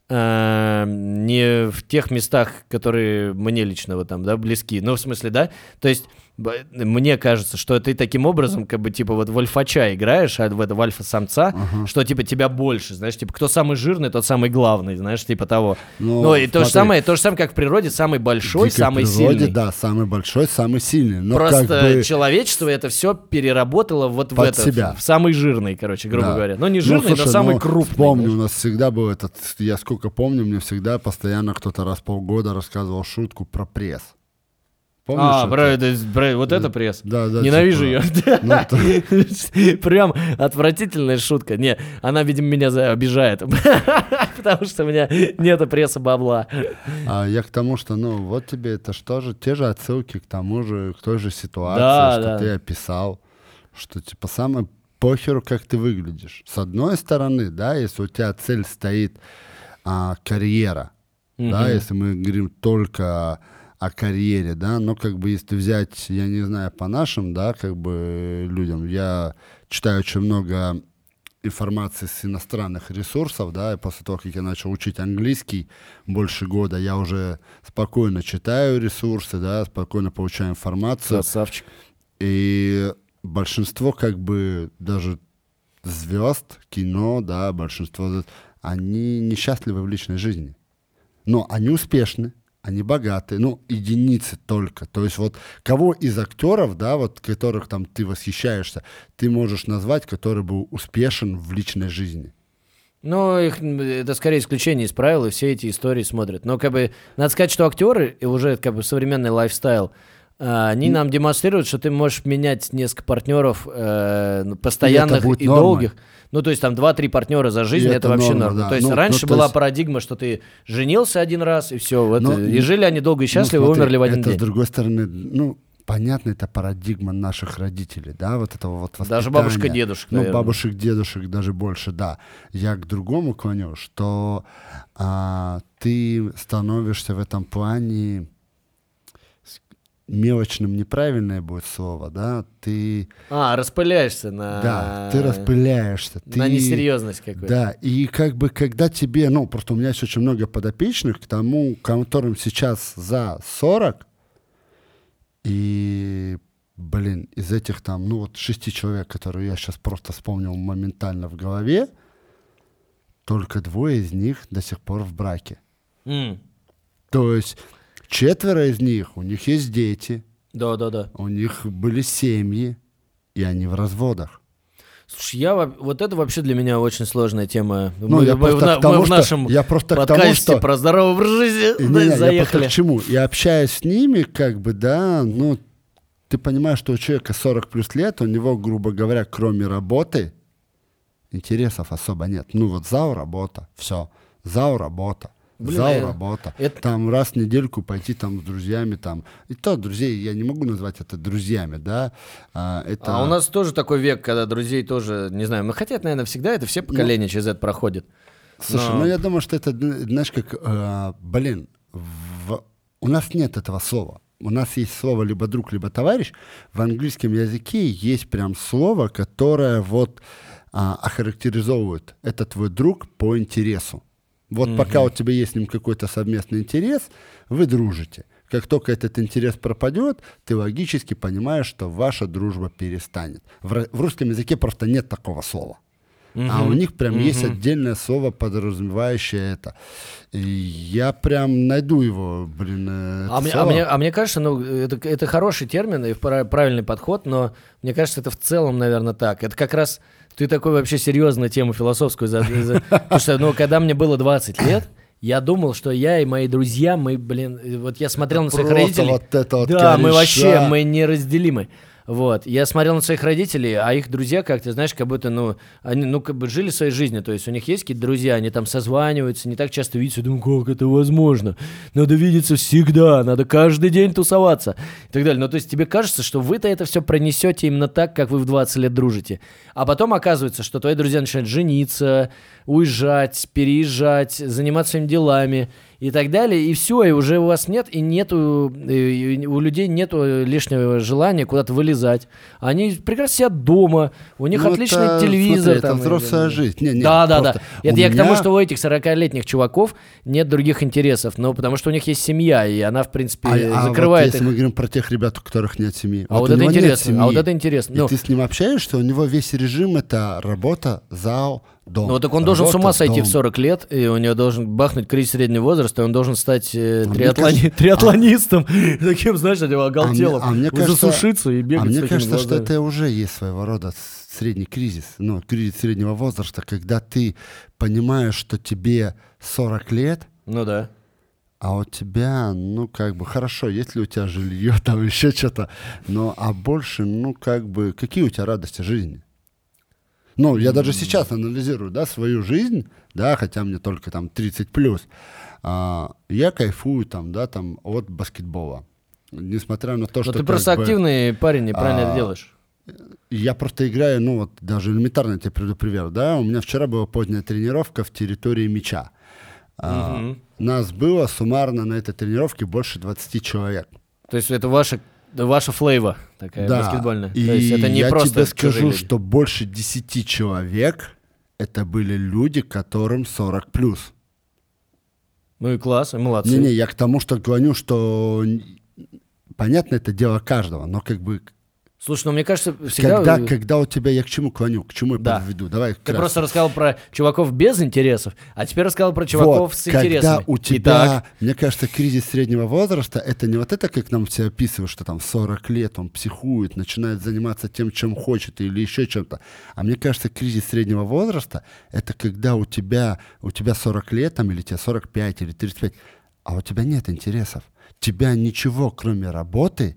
э, не в тех местах, которые мне лично вот там, да, близки. Ну, в смысле, да? То есть, мне кажется, что ты таким образом, как бы, типа, вот в альфача играешь, а в это в альфа-самца, что, типа, тебя больше, знаешь, типа, кто самый жирный, тот самый главный, знаешь, типа того. Ну, Ну, и то же самое, то же самое, как в природе, самый большой, В самый природе, сильный. Да, самый большой, самый сильный. Но Просто как бы... человечество это все переработало вот в Под это, себя. в самый жирный, короче, грубо Да. говоря. Ну, не Ну, жирный, но слушай, самый ну, крупный. Вспомню, у нас всегда был этот, я сколько помню, мне всегда постоянно кто-то раз в полгода рассказывал шутку про пресс. Помнишь А, бро, это- бро, вот это пресс. Да, да. Ненавижу типа, ну, ее. Прям отвратительная шутка. Не, она, видимо, меня за- обижает. Потому что у меня нету пресса бабла. А я к тому, что, ну, вот тебе это что же, те же отсылки к тому же, к той же ситуации, Да, что да. ты описал, что, типа, самое похеру, как ты выглядишь. С одной стороны, да, если у тебя цель стоит а, карьера, да, если мы говорим только о карьере, да, но как бы если взять, я не знаю, по нашим, да, как бы людям, я читаю очень много информации с иностранных ресурсов, да, и после того, как я начал учить английский больше года, я уже спокойно читаю ресурсы, да, спокойно получаю информацию, Красавчик. и большинство как бы даже звезд кино, да, большинство, они несчастливы в личной жизни. Но они успешны, они богатые, ну, единицы только. То есть вот кого из актеров, да, вот которых там ты восхищаешься, ты можешь назвать, который был успешен в личной жизни? Ну, их, это скорее исключение из правил, и все эти истории смотрят. Но, как бы, надо сказать, что актеры, и уже, как бы, современный лайфстайл, они нам демонстрируют, что ты можешь менять несколько партнеров э, ну, постоянных и нормой. долгих. Ну, то есть там 2-3 партнера за жизнь, И это, это вообще норма, норма. да. То есть Ну, раньше ну, то была есть- парадигма, что ты женился один раз, и все, вот, Но- и жили они долго и счастливо, Ну, и смотри, умерли в один это, день. с другой стороны, ну, понятно, это парадигма наших родителей, да, вот этого вот Даже воспитания. бабушка, дедушек, Ну, наверное. бабушек, дедушек даже больше, да. Я к другому клоню, что а, ты становишься в этом плане мелочным неправильное будет слово, да, ты, А, распыляешься на... да, ты распыляешься, ты... На несерьезность какую-то. Да, и как бы когда тебе, ну, просто у меня есть очень много подопечных, к тому, которым сейчас за 40, и, блин, из этих там, ну, вот шести человек, которые я сейчас просто вспомнил моментально в голове, только двое из них до сих пор в браке. М, То есть четверо из них, у них есть дети, Да-да-да. у них были семьи, и они в разводах. Слушай, я во- вот это вообще для меня очень сложная тема. Ну, мы, я мы в, просто к тому, мы в что- нашем я просто к тому, подкасте что- про здоровый образ жизни И да, не, не, я просто заехали. к чему? И общаясь с ними, как бы, да, ну, ты понимаешь, что у человека 40 плюс лет, у него, грубо говоря, кроме работы, интересов особо нет. Ну, вот ЗАО работа, все. ЗАО работа. Блин, ЗАО э, работа. это- Там раз в недельку пойти там с друзьями там. И то друзей, я не могу назвать это друзьями, да. А, это... А у нас тоже такой век, когда друзей тоже, не знаю, ну хотя, это, наверное, всегда это все поколения через это проходят. Слушай, Но- ну я думаю, что это, знаешь, как, э, блин, в- у нас нет этого слова. У нас есть слово либо друг, либо товарищ. В английском языке есть прям слово, которое вот а, охарактеризовывает. Это твой друг по интересу. Вот пока у тебя есть с ним какой-то совместный интерес, вы дружите. Как только этот интерес пропадет, ты логически понимаешь, что ваша дружба перестанет. В, в русском языке просто нет такого слова. А у них прям есть отдельное слово, подразумевающее это. И я прям найду его, блин. э, А мне, а, мне, а мне кажется, ну, это, это хороший термин и пра- правильный подход, но мне кажется, это в целом, наверное, так. Это как раз ты такой вообще серьезную тему философскую. За, потому что, ну, когда мне было 20 лет, я думал, что я и мои друзья, мы, блин, вот я смотрел на своих родителей. вот это вот да, мы вообще, мы неразделимы. Вот. Я смотрел на своих родителей, а их друзья, как ты знаешь, как будто, ну, они, ну, как бы жили своей жизнью. То есть у них есть какие-то друзья, они там созваниваются, не так часто видятся. Я думаю, как это возможно? Надо видеться всегда, надо каждый день тусоваться. И так далее. Ну, то есть тебе кажется, что вы-то это все пронесете именно так, как вы в 20 лет дружите. А потом оказывается, что твои друзья начинают жениться, уезжать, переезжать, заниматься своими делами и так далее, и все, и уже у вас нет, и нету, и у людей нету лишнего желания куда-то вылезать. Они прекрасно сидят дома, у них Ну, отличный это, телевизор. смотри, там, это взрослая и- жизнь. Не, не, да, да, да. Это у я к тому, меня- что у этих 40-летних чуваков нет других интересов, но потому что у них есть семья, и она, в принципе, А, а вот закрывает если их. мы говорим про тех ребят, у которых нет семьи. А вот у это интересно, а вот это интересно. И Ну, ты с ним общаешься, у него весь режим это работа, зал, дом. Ну, так он должен с Работа, ума сойти дом. в 40 лет, и у него должен бахнуть кризис среднего возраста, и он должен стать э, А мне триатлони- кажется- триатлонистом. Таким, знаешь, этим оголтелым. а мне кажется- Засушиться и бегать А мне с кажется, что глазами. это уже есть своего рода с- средний кризис, ну, кризис среднего возраста, когда ты понимаешь, что тебе 40 лет, Ну да. а у тебя, ну, как бы, хорошо, есть ли у тебя жилье, там еще что-то, но, а больше, ну, как бы, какие у тебя радости жизни? Ну, я даже сейчас анализирую, да, свою жизнь, да, хотя мне только там 30 плюс, а, я кайфую там, да, там от баскетбола. Несмотря на то, Но что... ты просто бы, активный парень, и правильно а, это делаешь. Я просто играю, ну вот даже элементарно тебе приведу пример, да, у меня вчера была поздняя тренировка в территории мяча. А, Мгм. Нас было суммарно на этой тренировке больше 20 человек. То есть это ваша, ваша флейва такая да. баскетбольная. И То есть это не я просто тебе скажу, люди. что больше 10 человек это были люди, которым 40 плюс. Ну и класс, и молодцы. Не-не, я к тому, что говорю, что понятно, это дело каждого, но как бы Слушай, ну мне кажется, всегда... когда, когда у тебя, я к чему клоню, к чему я Да. подведу, давай Ты вкратце. просто рассказал про чуваков без интересов, а теперь рассказал про чуваков Вот, с когда интересами. у тебя, Итак, мне кажется, кризис среднего возраста, это не вот это, как нам все описывают, что там в 40 лет он психует, начинает заниматься тем, чем хочет или еще чем-то. А мне кажется, кризис среднего возраста, это когда у тебя, у тебя 40 лет, там, или тебе 45, или 35, а у тебя нет интересов. Тебя ничего, кроме работы,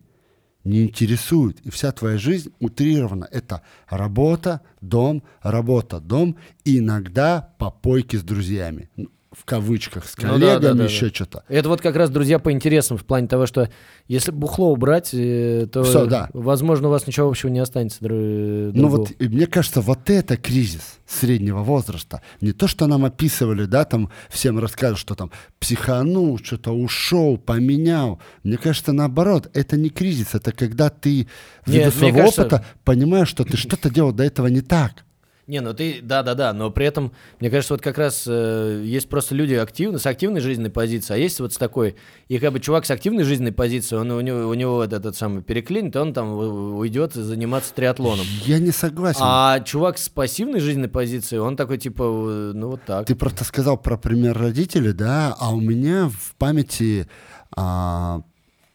не интересует. И вся твоя жизнь утрирована. Это работа, дом, работа, дом. И иногда попойки с друзьями. В кавычках, с Ну да, коллегами, да, да, еще да. что-то. Это вот как раз друзья по интересам, в плане того, что если бухло убрать, э, то, Всё, да. возможно, у вас ничего общего не останется. дру- Ну вот, мне кажется, вот это кризис среднего возраста. Не то, что нам описывали, да, там всем рассказывают, что там психанул, что-то ушел, поменял. Мне кажется, наоборот, это не кризис, это когда ты ввиду Нет, своего кажется- опыта понимаешь, что ты что-то делал до этого не так. Не, ну ты, да-да-да, но при этом, мне кажется, вот как раз э, есть просто люди активны, с активной жизненной позицией, а есть вот с такой. И как бы чувак с активной жизненной позицией, он, у, него, у него этот, этот самый переклинит, он там уйдет заниматься триатлоном. Я не согласен. А чувак с пассивной жизненной позицией, он такой типа, э, ну вот так. Ты просто сказал про пример родителей, да, а у меня в памяти а,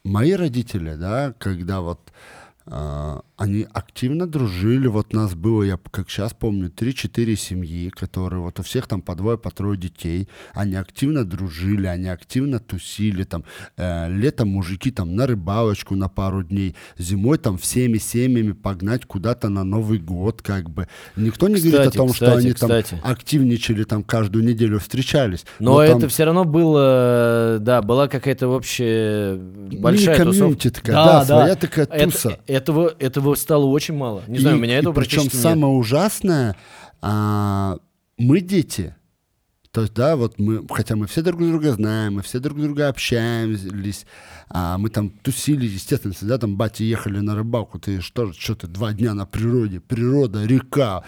мои родители, да, когда вот они активно дружили, вот нас было, я как сейчас помню, 3-4 семьи, которые вот у всех там по двое, по трое детей, они активно дружили, они активно тусили, там, э, летом мужики там на рыбалочку на пару дней, зимой там всеми семьями погнать куда-то на Новый год, как бы. Никто не говорит о Кстати, том, что кстати, они там кстати. активничали там каждую неделю встречались. Но, там это все равно было, да, была какая-то общая большая тусовка. такая, да, своя такая Это- туса. Этого, этого стало очень мало. Не знаю, у меня этого причем практически нет. самое ужасное, а, мы дети. То есть, да, вот мы, хотя мы все друг друга знаем, мы все друг друга общаемся, а мы там тусили, естественно, всегда там бати ехали на рыбалку, ты что, что ты два дня на природе, природа, река,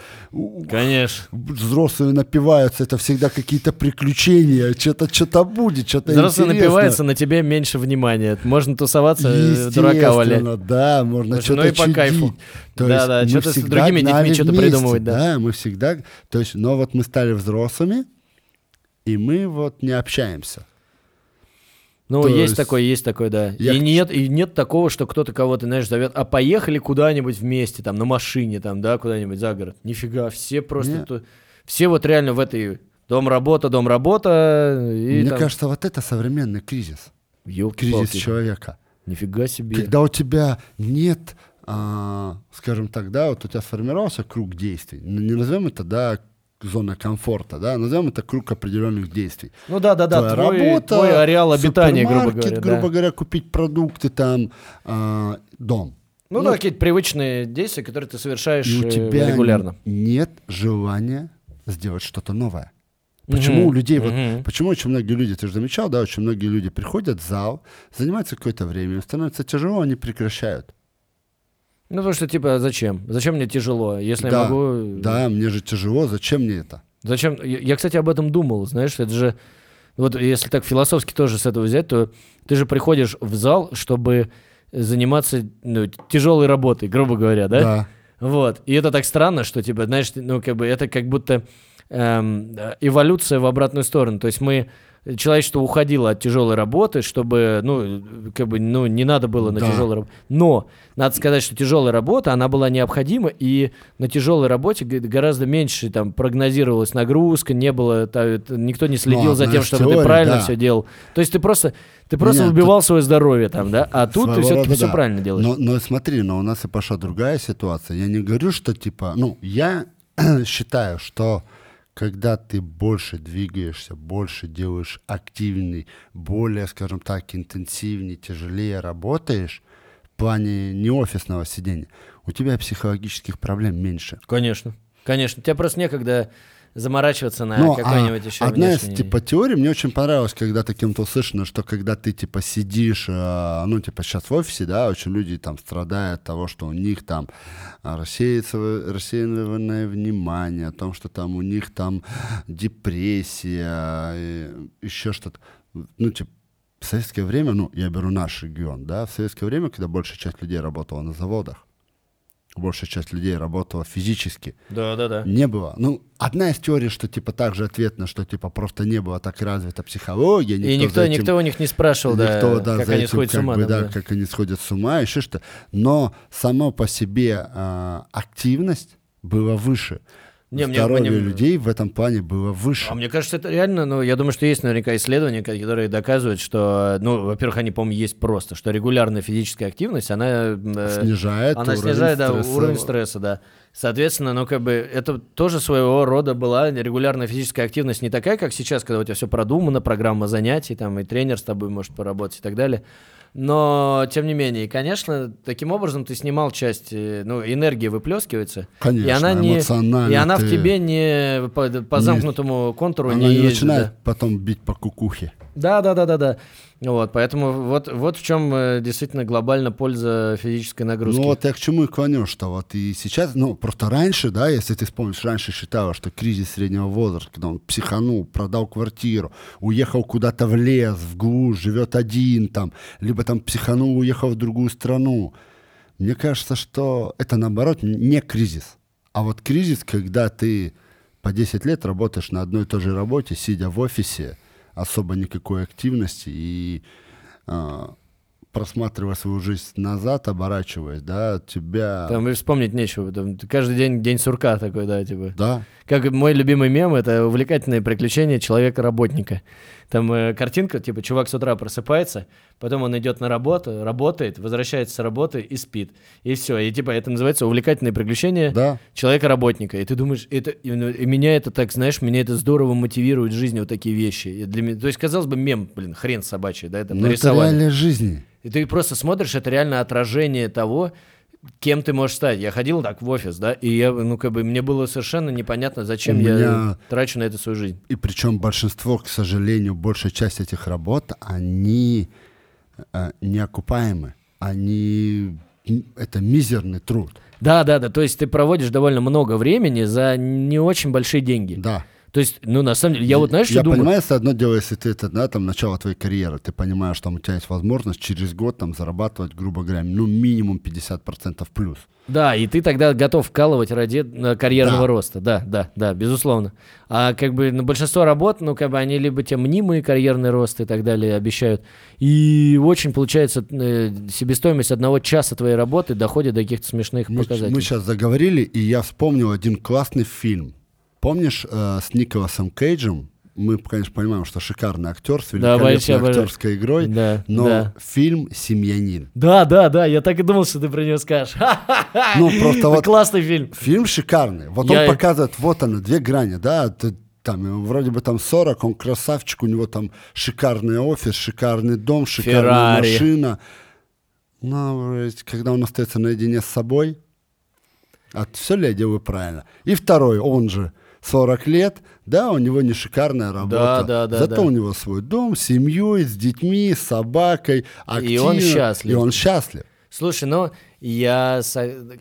Конечно. взрослые напиваются, это всегда какие-то приключения, что-то что-то будет, что-то Взрослый интересное. напивается, на тебе меньше внимания. Можно тусоваться, э, дурака валять. Да, можно Слушай, ну что-то и по кайфу. То Да, есть да, что-то с другими детьми что-то придумывать, да. мы всегда, то есть, но вот мы стали взрослыми, и мы вот не общаемся. Ну, То есть, есть такое, есть такое, да. я И нет, и нет такого, что кто-то кого-то, знаешь, зовет, а поехали куда-нибудь вместе, там, на машине, там, да, куда-нибудь за город. Нифига, все просто... Ту- Все вот реально в этой дом-работа, дом-работа, и Мне там... кажется, вот это современный кризис. ёлки-палки, Кризис человека. Нифига себе. Когда у тебя нет а, скажем так, да, вот у тебя сформировался круг действий. Не назовем это, да, зона комфорта, да, назовем это круг определенных действий. Ну да, да, да, Твоя твой, работа, твой ареал обитания, грубо говоря. грубо да. говоря, купить продукты там, а, дом. Ну, да, какие-то привычные действия, которые ты совершаешь И у э, тебя регулярно. нет желания сделать что-то новое. Почему у людей, вот, Мгм. почему очень многие люди, ты же замечал, да, очень многие люди приходят в зал, занимаются какое-то время, становится тяжело, они прекращают. Ну, потому что, типа, зачем? Зачем мне тяжело, если я да, могу... да, мне же тяжело, зачем мне это? Зачем? Я, я, кстати, об этом думал, знаешь, это же... Вот если так философски тоже с этого взять, то ты же приходишь в зал, чтобы заниматься ну, тяжелой работой, грубо говоря, да? Да. Вот. И это так странно, что, типа, знаешь, ну, как бы это как будто эм, э, эволюция в обратную сторону. То есть мы человечество уходило от тяжелой работы, чтобы, ну, как бы, ну, не надо было на Да. тяжелой работе. Но надо сказать, что тяжелая работа, она была необходима, и на тяжелой работе гораздо меньше там прогнозировалась нагрузка, не было, та- это- никто не следил Ну, за тем, чтобы ты теорий, правильно да. все делал. То есть ты просто, ты просто Нет, выбивал свое здоровье там, да, а тут ты Своего все-таки рода все да. правильно делаешь. Но, но смотри, но у нас и пошла другая ситуация. Я не говорю, что типа, ну, я считаю, что когда ты больше двигаешься, больше делаешь активней, более, скажем так, интенсивнее, тяжелее работаешь в плане не офисного сидения, у тебя психологических проблем меньше. Конечно, конечно. Тебе просто некогда заморачиваться на Ну, а какой-нибудь еще одна из внешний- типа теорий мне очень понравилась, когда ты кем-то услышано, что когда ты типа сидишь, э, ну типа сейчас в офисе, да, очень люди там страдают от того, что у них там а, рассеянное внимание, о том, что там у них там депрессия, и еще что-то. Ну типа в советское время, ну я беру наш регион, да, в советское время, когда большая часть людей работала на заводах, большая часть людей работала физически, Да, да, да. не было. Ну, одна из теорий, что типа так же ответно, что типа просто не было так развита психология. И никто, этим- никто у них не спрашивал, да, никто, да, как за они этим сходят с как ума. бы, там, да, да. как они сходят с ума, еще что. Но само по себе а, активность была выше. Не, Здоровье мне- людей в этом плане было выше. А мне кажется, это реально, ну, я думаю, что есть наверняка исследования, которые доказывают, что, ну, во-первых, они, по-моему, есть просто, что регулярная физическая активность, она... э, снижает Она уровень снижает, да, стресса. уровень стресса, да. Соответственно, ну, как бы, это тоже своего рода была регулярная физическая активность, не такая, как сейчас, когда у тебя все продумано, программа занятий, там, и тренер с тобой может поработать и так далее. Но, тем не менее, конечно, таким образом ты снимал часть, э, ну, энергия выплескивается. Конечно, и она не, И она в ты- тебе не по, по Не- замкнутому контуру Она не, не ездит, начинает да. потом бить по кукухе. Да, да, да, да, да. Вот, поэтому вот, вот в чем э, действительно глобально польза физической нагрузки. Ну вот я к чему и клоню, что вот и сейчас, ну просто раньше, да, если ты вспомнишь, раньше считала, что кризис среднего возраста, когда он психанул, продал квартиру, уехал куда-то в лес, в глушь, живет один там, либо там психанул, уехал в другую страну. Мне кажется, что это наоборот не кризис, а вот кризис, когда ты по 10 лет работаешь на одной и той же работе, сидя в офисе, особо никакой активности и а, просматривая свою жизнь назад, оборачиваясь, да, тебя... Там и вспомнить нечего. Там каждый день день сурка такой, да, типа. Да, Как мой любимый мем, это увлекательное приключение человека-работника. Там э, картинка, типа, чувак с утра просыпается, потом он идет на работу, работает, возвращается с работы и спит. И все. И типа это называется увлекательное приключение да. человека-работника. И ты думаешь, это, и, ну, и меня это так, знаешь, меня это здорово мотивирует в жизни вот такие вещи. И для меня, то есть, казалось бы, мем, блин, хрен собачий, да, это Но это нарисовали. реальная жизни. И ты просто смотришь, это реально отражение того, кем ты можешь стать. Я ходил так в офис, да, и я, ну, как бы, мне было совершенно непонятно, зачем У я меня- трачу на это свою жизнь. И причем большинство, к сожалению, большая часть этих работ, они э, неокупаемы. Они... Это мизерный труд. Да, да, да, то есть ты проводишь довольно много времени за не очень большие деньги. Да. То есть, ну, на самом деле, я вот, знаешь, что Я думаю? понимаю, если одно дело, если ты это, да, там, начало твоей карьеры, ты понимаешь, что у тебя есть возможность через год там зарабатывать, грубо говоря, ну, минимум 50% плюс. Да, и ты тогда готов вкалывать ради э, карьерного Да. роста. Да, да, да, безусловно. А как бы ну, большинство работ, ну, как бы они либо те мнимые карьерный рост и так далее обещают. И очень получается э, себестоимость одного часа твоей работы доходит до каких-то смешных Мы, показателей. сейчас заговорили, и я вспомнил один классный фильм. Помнишь э, с Николасом Кейджем мы, конечно, понимаем, что шикарный актер с великолепной обожаю. актерской игрой, Да, но да. фильм «Семьянин». Да, да, да, я так и думал, что ты про него скажешь. Ну, просто вот Классный фильм. фильм шикарный. Вот Я- он показывает, вот она, две грани, да, ты- там ему вроде бы там 40, он красавчик, у него там шикарный офис, шикарный дом, шикарная Феррари. машина. Но когда он остается наедине с собой, а все ли я делаю правильно? И второй, он же 40 лет, да, у него не шикарная работа. да, да, Зато да. у него свой дом, с семьей, с детьми, с собакой, И он активно, счастлив. И он счастлив. Слушай, ну, я,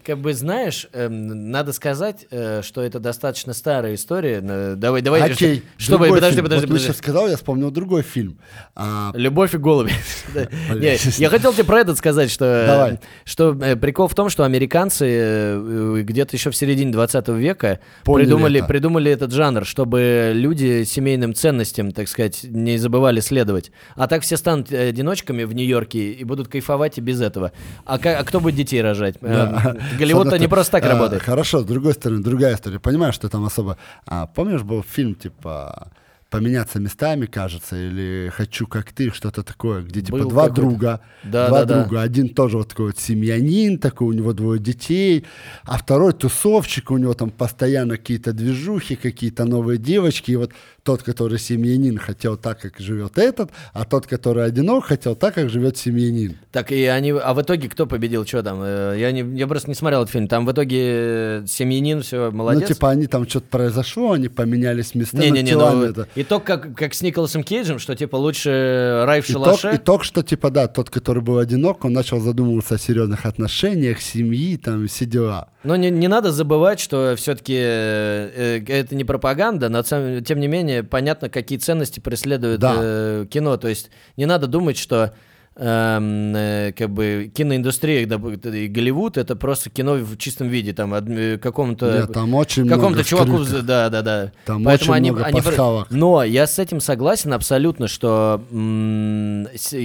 как бы, знаешь, эм, надо сказать, э, что это достаточно старая история. Э, Давай, давай, Окей, чтобы, другой подожди, фильм. подожди, Вот ты подожди. сейчас сказал, я вспомнил другой фильм. А, Любовь и голуби. Да. Блин. Не, Я хотел тебе про этот сказать, что, э, Давай. что э, прикол в том, что американцы э, где-то еще в середине 20 века Поняли придумали, это. придумали этот жанр, чтобы люди семейным ценностям, так сказать, не забывали следовать. А так все станут одиночками в Нью-Йорке и будут кайфовать и без этого. А, а кто будет детей рожать? Э, Голливуд-то С одной не просто так а, работает. Хорошо, с другой стороны, другая история. Понимаешь, что там особо... А, помнишь, был фильм, типа, «Поменяться местами», кажется, или «Хочу как ты», что-то такое, где, типа, Был два друга, Да, два да, да. друга. Один тоже вот такой вот семьянин, такой, у него двое детей, а второй тусовщик, у него там постоянно какие-то движухи, какие-то новые девочки, и вот тот, который семьянин, хотел так, как живет этот, а тот, который одинок, хотел так, как живет семьянин. Так и они, а в итоге кто победил, что там? Э, Я, не, я просто не смотрел этот фильм. Там в итоге э, семьянин, все, молодец. Ну, типа, они там что-то произошло, они поменялись местами, Не-не-не, телами. ну, это. итог как, как с Николасом Кейджем, что типа лучше рай в Итог, шалаше. итог, что типа, да, тот, который был одинок, он начал задумываться о серьезных отношениях, семьи, там, все дела. Но не, не надо забывать, что все-таки это не пропаганда, но тем не менее понятно, какие ценности преследует Да. э, кино. То есть не надо думать, что эм, э, как бы киноиндустрия и Голливуд это просто кино в чистом виде, там э, какому-то Нет, там очень какому-то много чуваку, скрытых. да, да, да. Там Поэтому очень они, много они пасхалок. Но я с этим согласен абсолютно, что м, с-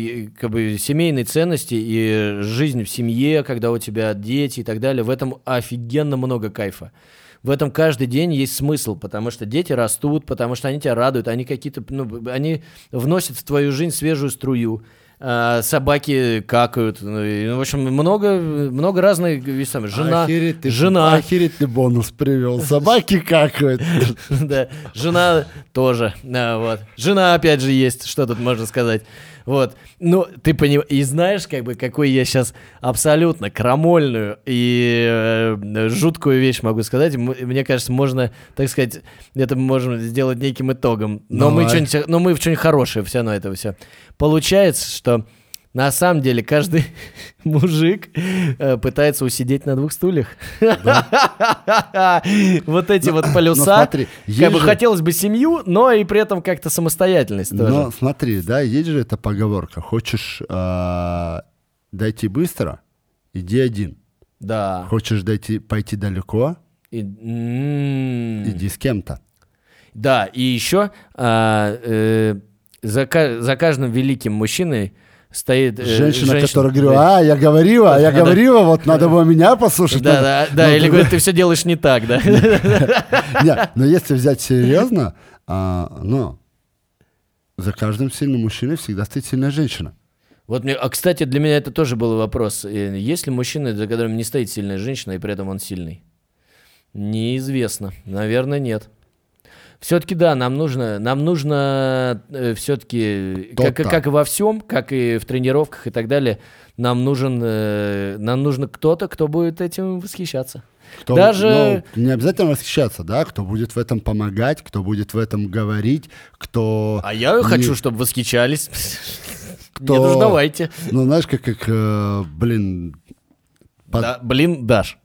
как бы семейные ценности и жизнь в семье, когда у тебя дети и так далее, в этом офигенно много кайфа. В этом каждый день есть смысл, потому что дети растут, потому что они тебя радуют, они какие-то, ну, они вносят в твою жизнь свежую струю. а, собаки какают, ну, и, в общем, много, много разных, там, жена, Охереть ты- жена, Охереть ты бонус привел. Собаки какают. да, жена тоже, вот. Жена, опять же, есть, что тут можно сказать. Вот, ну, ты понимаешь, и знаешь, как бы, какой я сейчас абсолютно крамольную и э, жуткую вещь могу сказать. М- Мне кажется, можно, так сказать, это можем сделать неким итогом. Но мы, Давай. что-нибудь, но мы в что-нибудь хорошее все равно это все. Получается, что на самом деле каждый мужик э, пытается усидеть на двух стульях. Вот эти вот полюса. ну смотри, Как бы же- хотелось бы семью, но и при этом как-то самостоятельность Но тоже. смотри, да, есть же эта поговорка. Хочешь а, дойти быстро, иди один. Да. Хочешь дойти, пойти далеко, И- м. иди с кем-то. Да, и еще а, э, за каждым великим мужчиной стоит э, Женщина, которая говорила, Да. а, я говорила, а я Да. говорила, вот надо было меня послушать. Да, надо». да, да, Ну, или ты- говорит, ты все делаешь не так, да? Не, но если взять серьезно, а, ну, за каждым сильным мужчиной всегда стоит сильная женщина. Вот мне, а кстати, для меня это тоже был вопрос. Э, Есть ли мужчина, за которым не стоит сильная женщина, и при этом он сильный? Неизвестно. Наверное, нет. Все-таки да, нам нужно, нам нужно все-таки, как, как и во всем, как и в тренировках и так далее, нам нужен, э, нам нужно кто-то, кто будет этим восхищаться. Кто, Даже- ну, не обязательно восхищаться, да, кто будет в этом помогать, кто будет в этом говорить, кто... А я не- хочу, чтобы восхищались. Кто- Нет уж, давайте. Ну, знаешь, как, как э, блин, под- Да, блин, Даш.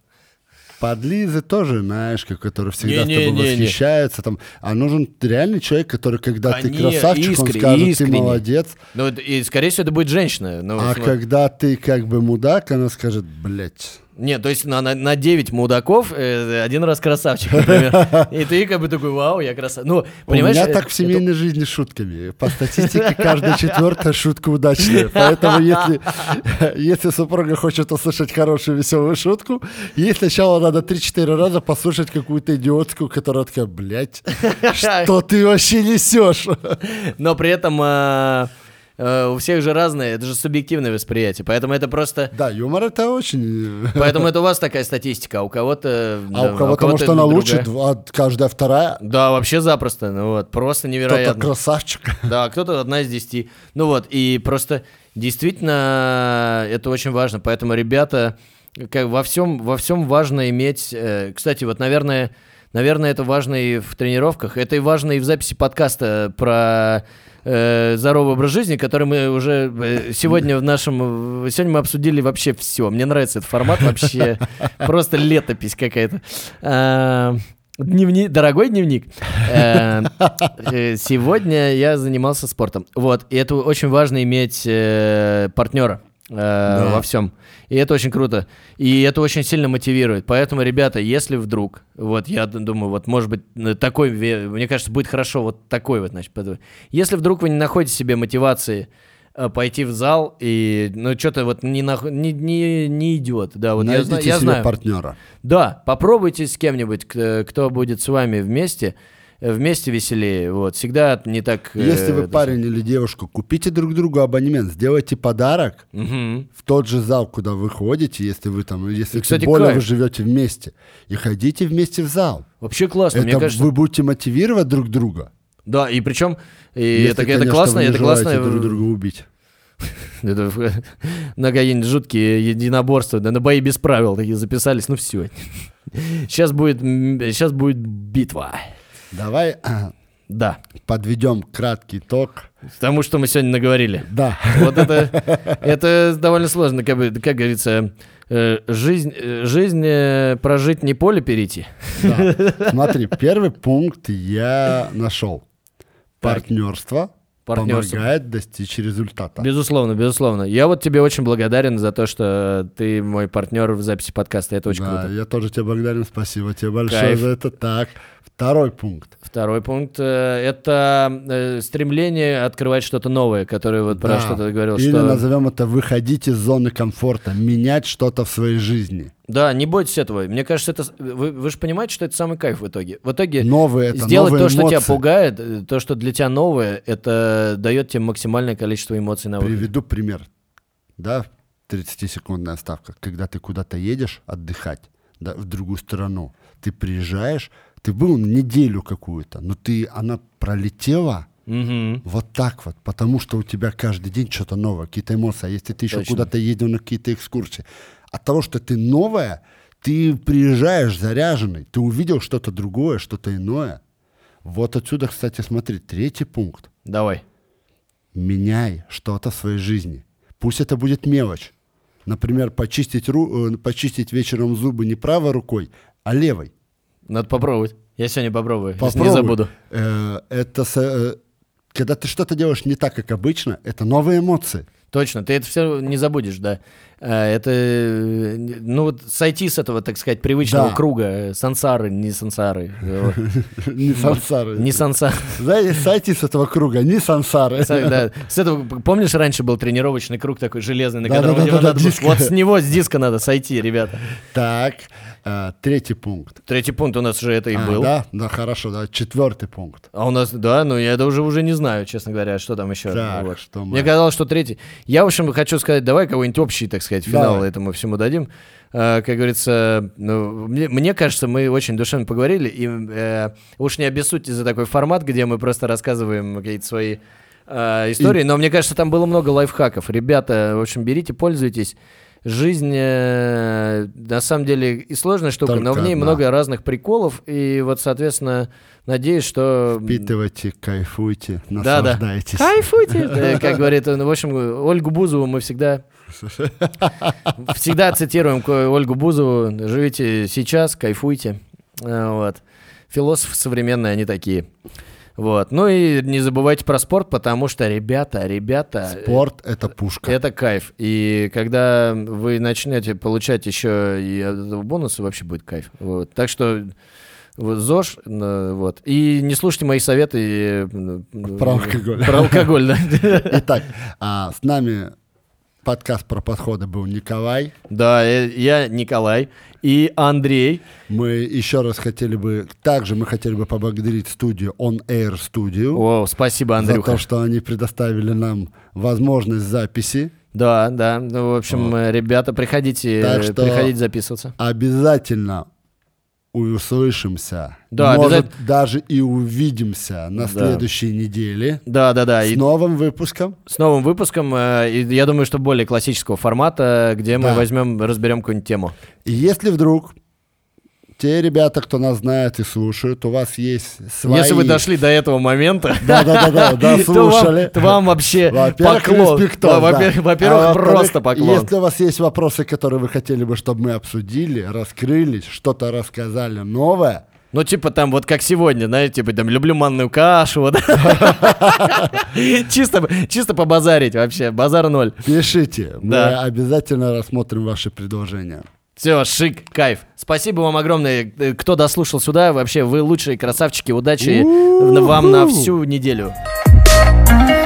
Подлизы тоже, знаешь, как, который всегда с тобой Не-не-не-не. восхищается, там, а нужен реальный человек, который, когда ты Они красавчик, он искрен- скажет, искренне. ты молодец, Ну, и, скорее всего, это будет женщина. Ну, а см- когда ты как бы мудак, она скажет, блядь, Нет, то есть на, на, на 9 мудаков э, один раз красавчик, например. И ты как бы такой, вау, я красавчик. Ну, понимаешь? У меня э, так в семейной это... жизни шутками. По статистике, каждая четвертая шутка удачная. Поэтому если, если супруга хочет услышать хорошую веселую шутку, ей сначала надо 3-4 раза послушать какую-то идиотскую, которая такая, блядь, что ты вообще несешь? Но при этом... А Э, у всех же разные, это же субъективное восприятие, поэтому это просто... Да, юмор это очень... Поэтому это у вас такая статистика, а у кого-то... А да, у кого-то, кого может, она лучше, а каждая вторая. Да, вообще запросто, ну вот, просто невероятно. Кто-то красавчик. Да, кто-то одна из десяти. Ну вот, и просто действительно это очень важно, поэтому, ребята, как во всем, во всем важно иметь... Э, кстати, вот, наверное, наверное, это важно и в тренировках, это и важно и в записи подкаста про э, здоровый образ жизни, который мы уже э, сегодня в нашем... Сегодня мы обсудили вообще все. Мне нравится этот формат вообще. Просто летопись какая-то. А, дневник, дорогой дневник. Э, э, сегодня я занимался спортом. Вот, и это очень важно иметь партнера во всем. И это очень круто. И это очень сильно мотивирует. Поэтому, ребята, если вдруг, вот я думаю, вот может быть такой, мне кажется, будет хорошо вот такой вот, значит, если вдруг вы не находите себе мотивации э, пойти в зал и ну что-то вот не, на, не, не, не идет, да, вот Найдите я, я себе знаю. партнера. Да, попробуйте с кем-нибудь, кто будет с вами вместе, вместе веселее. Вот, всегда не так... Если э, вы парень или девушка, купите друг другу абонемент, сделайте подарок угу. в тот же зал, куда вы ходите, если вы там, если и, кстати, тем более кайф. вы живете вместе, и ходите вместе в зал. Вообще классно, это мне кажется. Вы будете мотивировать друг друга. Да, и причем и если, это, конечно, это классно, вы не это классно. друг друга убить. Это на какие-нибудь жуткие единоборства, да на бои без правил такие записались, ну все. Сейчас будет, сейчас будет битва. Давай да. подведем краткий итог. Тому, что мы сегодня наговорили. Да. Вот это, это довольно сложно, как, бы, как говорится, э, жизнь, э, жизнь э, прожить не поле перейти. Да. Смотри, первый пункт я нашел. Партнерство партнерство. помогает достичь результата. Безусловно, безусловно. Я вот тебе очень благодарен за то, что ты мой партнер в записи подкаста. Это очень да, круто. я тоже тебе благодарен. Спасибо тебе большое Кайф. за это. Так, Второй пункт. Второй пункт э, это э, стремление открывать что-то новое, которое вот про что ты говорил. Или что... назовем это выходить из зоны комфорта, менять что-то в своей жизни. Да, не бойтесь этого. Мне кажется, это вы, вы же понимаете, что это самый кайф в итоге. В итоге новые, это сделать новые то, эмоции. что тебя пугает, э, то, что для тебя новое, это дает тебе максимальное количество эмоций на выход. Приведу пример. Да, 30-секундная ставка. Когда ты куда-то едешь отдыхать, да, в другую страну, ты приезжаешь, ты был неделю какую-то, но ты, она пролетела угу. вот так вот, потому что у тебя каждый день что-то новое, какие-то эмоции. А если ты еще куда-то едешь на какие-то экскурсии, от того, что ты новая, ты приезжаешь заряженный, ты увидел что-то другое, что-то иное. Вот отсюда, кстати, смотри, третий пункт. Давай. Меняй что-то в своей жизни. Пусть это будет мелочь. Например, почистить, ру, э, почистить вечером зубы не правой рукой, а левой. Надо попробовать. Я сегодня попробую, Попробуй. не забуду. Э, это, э, когда ты что-то делаешь не так, как обычно, это новые эмоции. Точно, ты это все не забудешь, да. А, это, ну вот сойти с этого, так сказать, привычного да. круга, сансары, не сансары. Не сансары. Не сансары. Сойти с этого круга, не сансары. С этого, помнишь, раньше был тренировочный круг такой железный, на котором вот с него, с диска надо сойти, ребята. Так, а, третий пункт. Третий пункт у нас уже это и а, был. Да, да, хорошо, да. Четвертый пункт. А у нас, да, ну я это уже не знаю, честно говоря, что там еще. Так, что. Мне казалось, что третий. Я, в общем, хочу сказать, давай кого-нибудь общий, так сказать, финал давай. этому всему дадим. А, как говорится, ну, мне, мне кажется, мы очень душевно поговорили, и э, уж не обессудьте за такой формат, где мы просто рассказываем какие-то свои э, истории, и... но мне кажется, там было много лайфхаков. Ребята, в общем, берите, пользуйтесь жизнь э, на самом деле и сложная штука, Только но в ней одна. много разных приколов, и вот, соответственно, надеюсь, что... Впитывайте, кайфуйте, наслаждайтесь. Да, да. Кайфуйте, как говорит он. В общем, Ольгу Бузову мы всегда... Всегда цитируем Ольгу Бузову. Живите сейчас, кайфуйте. Вот. Философы современные, они такие. Вот. Ну и не забывайте про спорт, потому что, ребята, ребята... Спорт — это пушка. Это кайф. И когда вы начнете получать еще и этого бонусы, вообще будет кайф. Вот. Так что ЗОЖ, ну, вот. И не слушайте мои советы э, Про алкоголь. Про алкоголь, да. Итак, а, с нами подкаст про подходы был Николай. Да, э, я Николай и Андрей. Мы еще раз хотели бы, также мы хотели бы поблагодарить студию On Air Studio О, спасибо, за Андрюха. то, что они предоставили нам возможность записи. Да, да. Ну, в общем, э, ребята, приходите, Так что- приходите записываться. Обязательно услышимся. Да, Может, обязательно. даже и увидимся на Да. следующей неделе Да, да, да. с И новым выпуском. с новым выпуском, э, и я думаю, что более классического формата, где мы Да. возьмем, разберем какую-нибудь тему. И если вдруг те ребята, кто нас знает и слушают, у вас есть свои... Если вы дошли до этого момента, Да-да-да, дослушали. то вам вообще поклон. во-первых, А просто поклон. Если у вас есть вопросы, которые вы хотели бы, чтобы мы обсудили, раскрылись, что-то рассказали новое, Ну, типа там, вот как сегодня, знаете, типа там, люблю манную кашу, вот. Чисто, чисто побазарить вообще, базар ноль. пишите. Мы Да. обязательно рассмотрим ваши предложения. Все, шик, кайф. Спасибо вам огромное, э, кто дослушал сюда. Вообще, вы лучшие красавчики. Удачи вам на всю неделю. thank you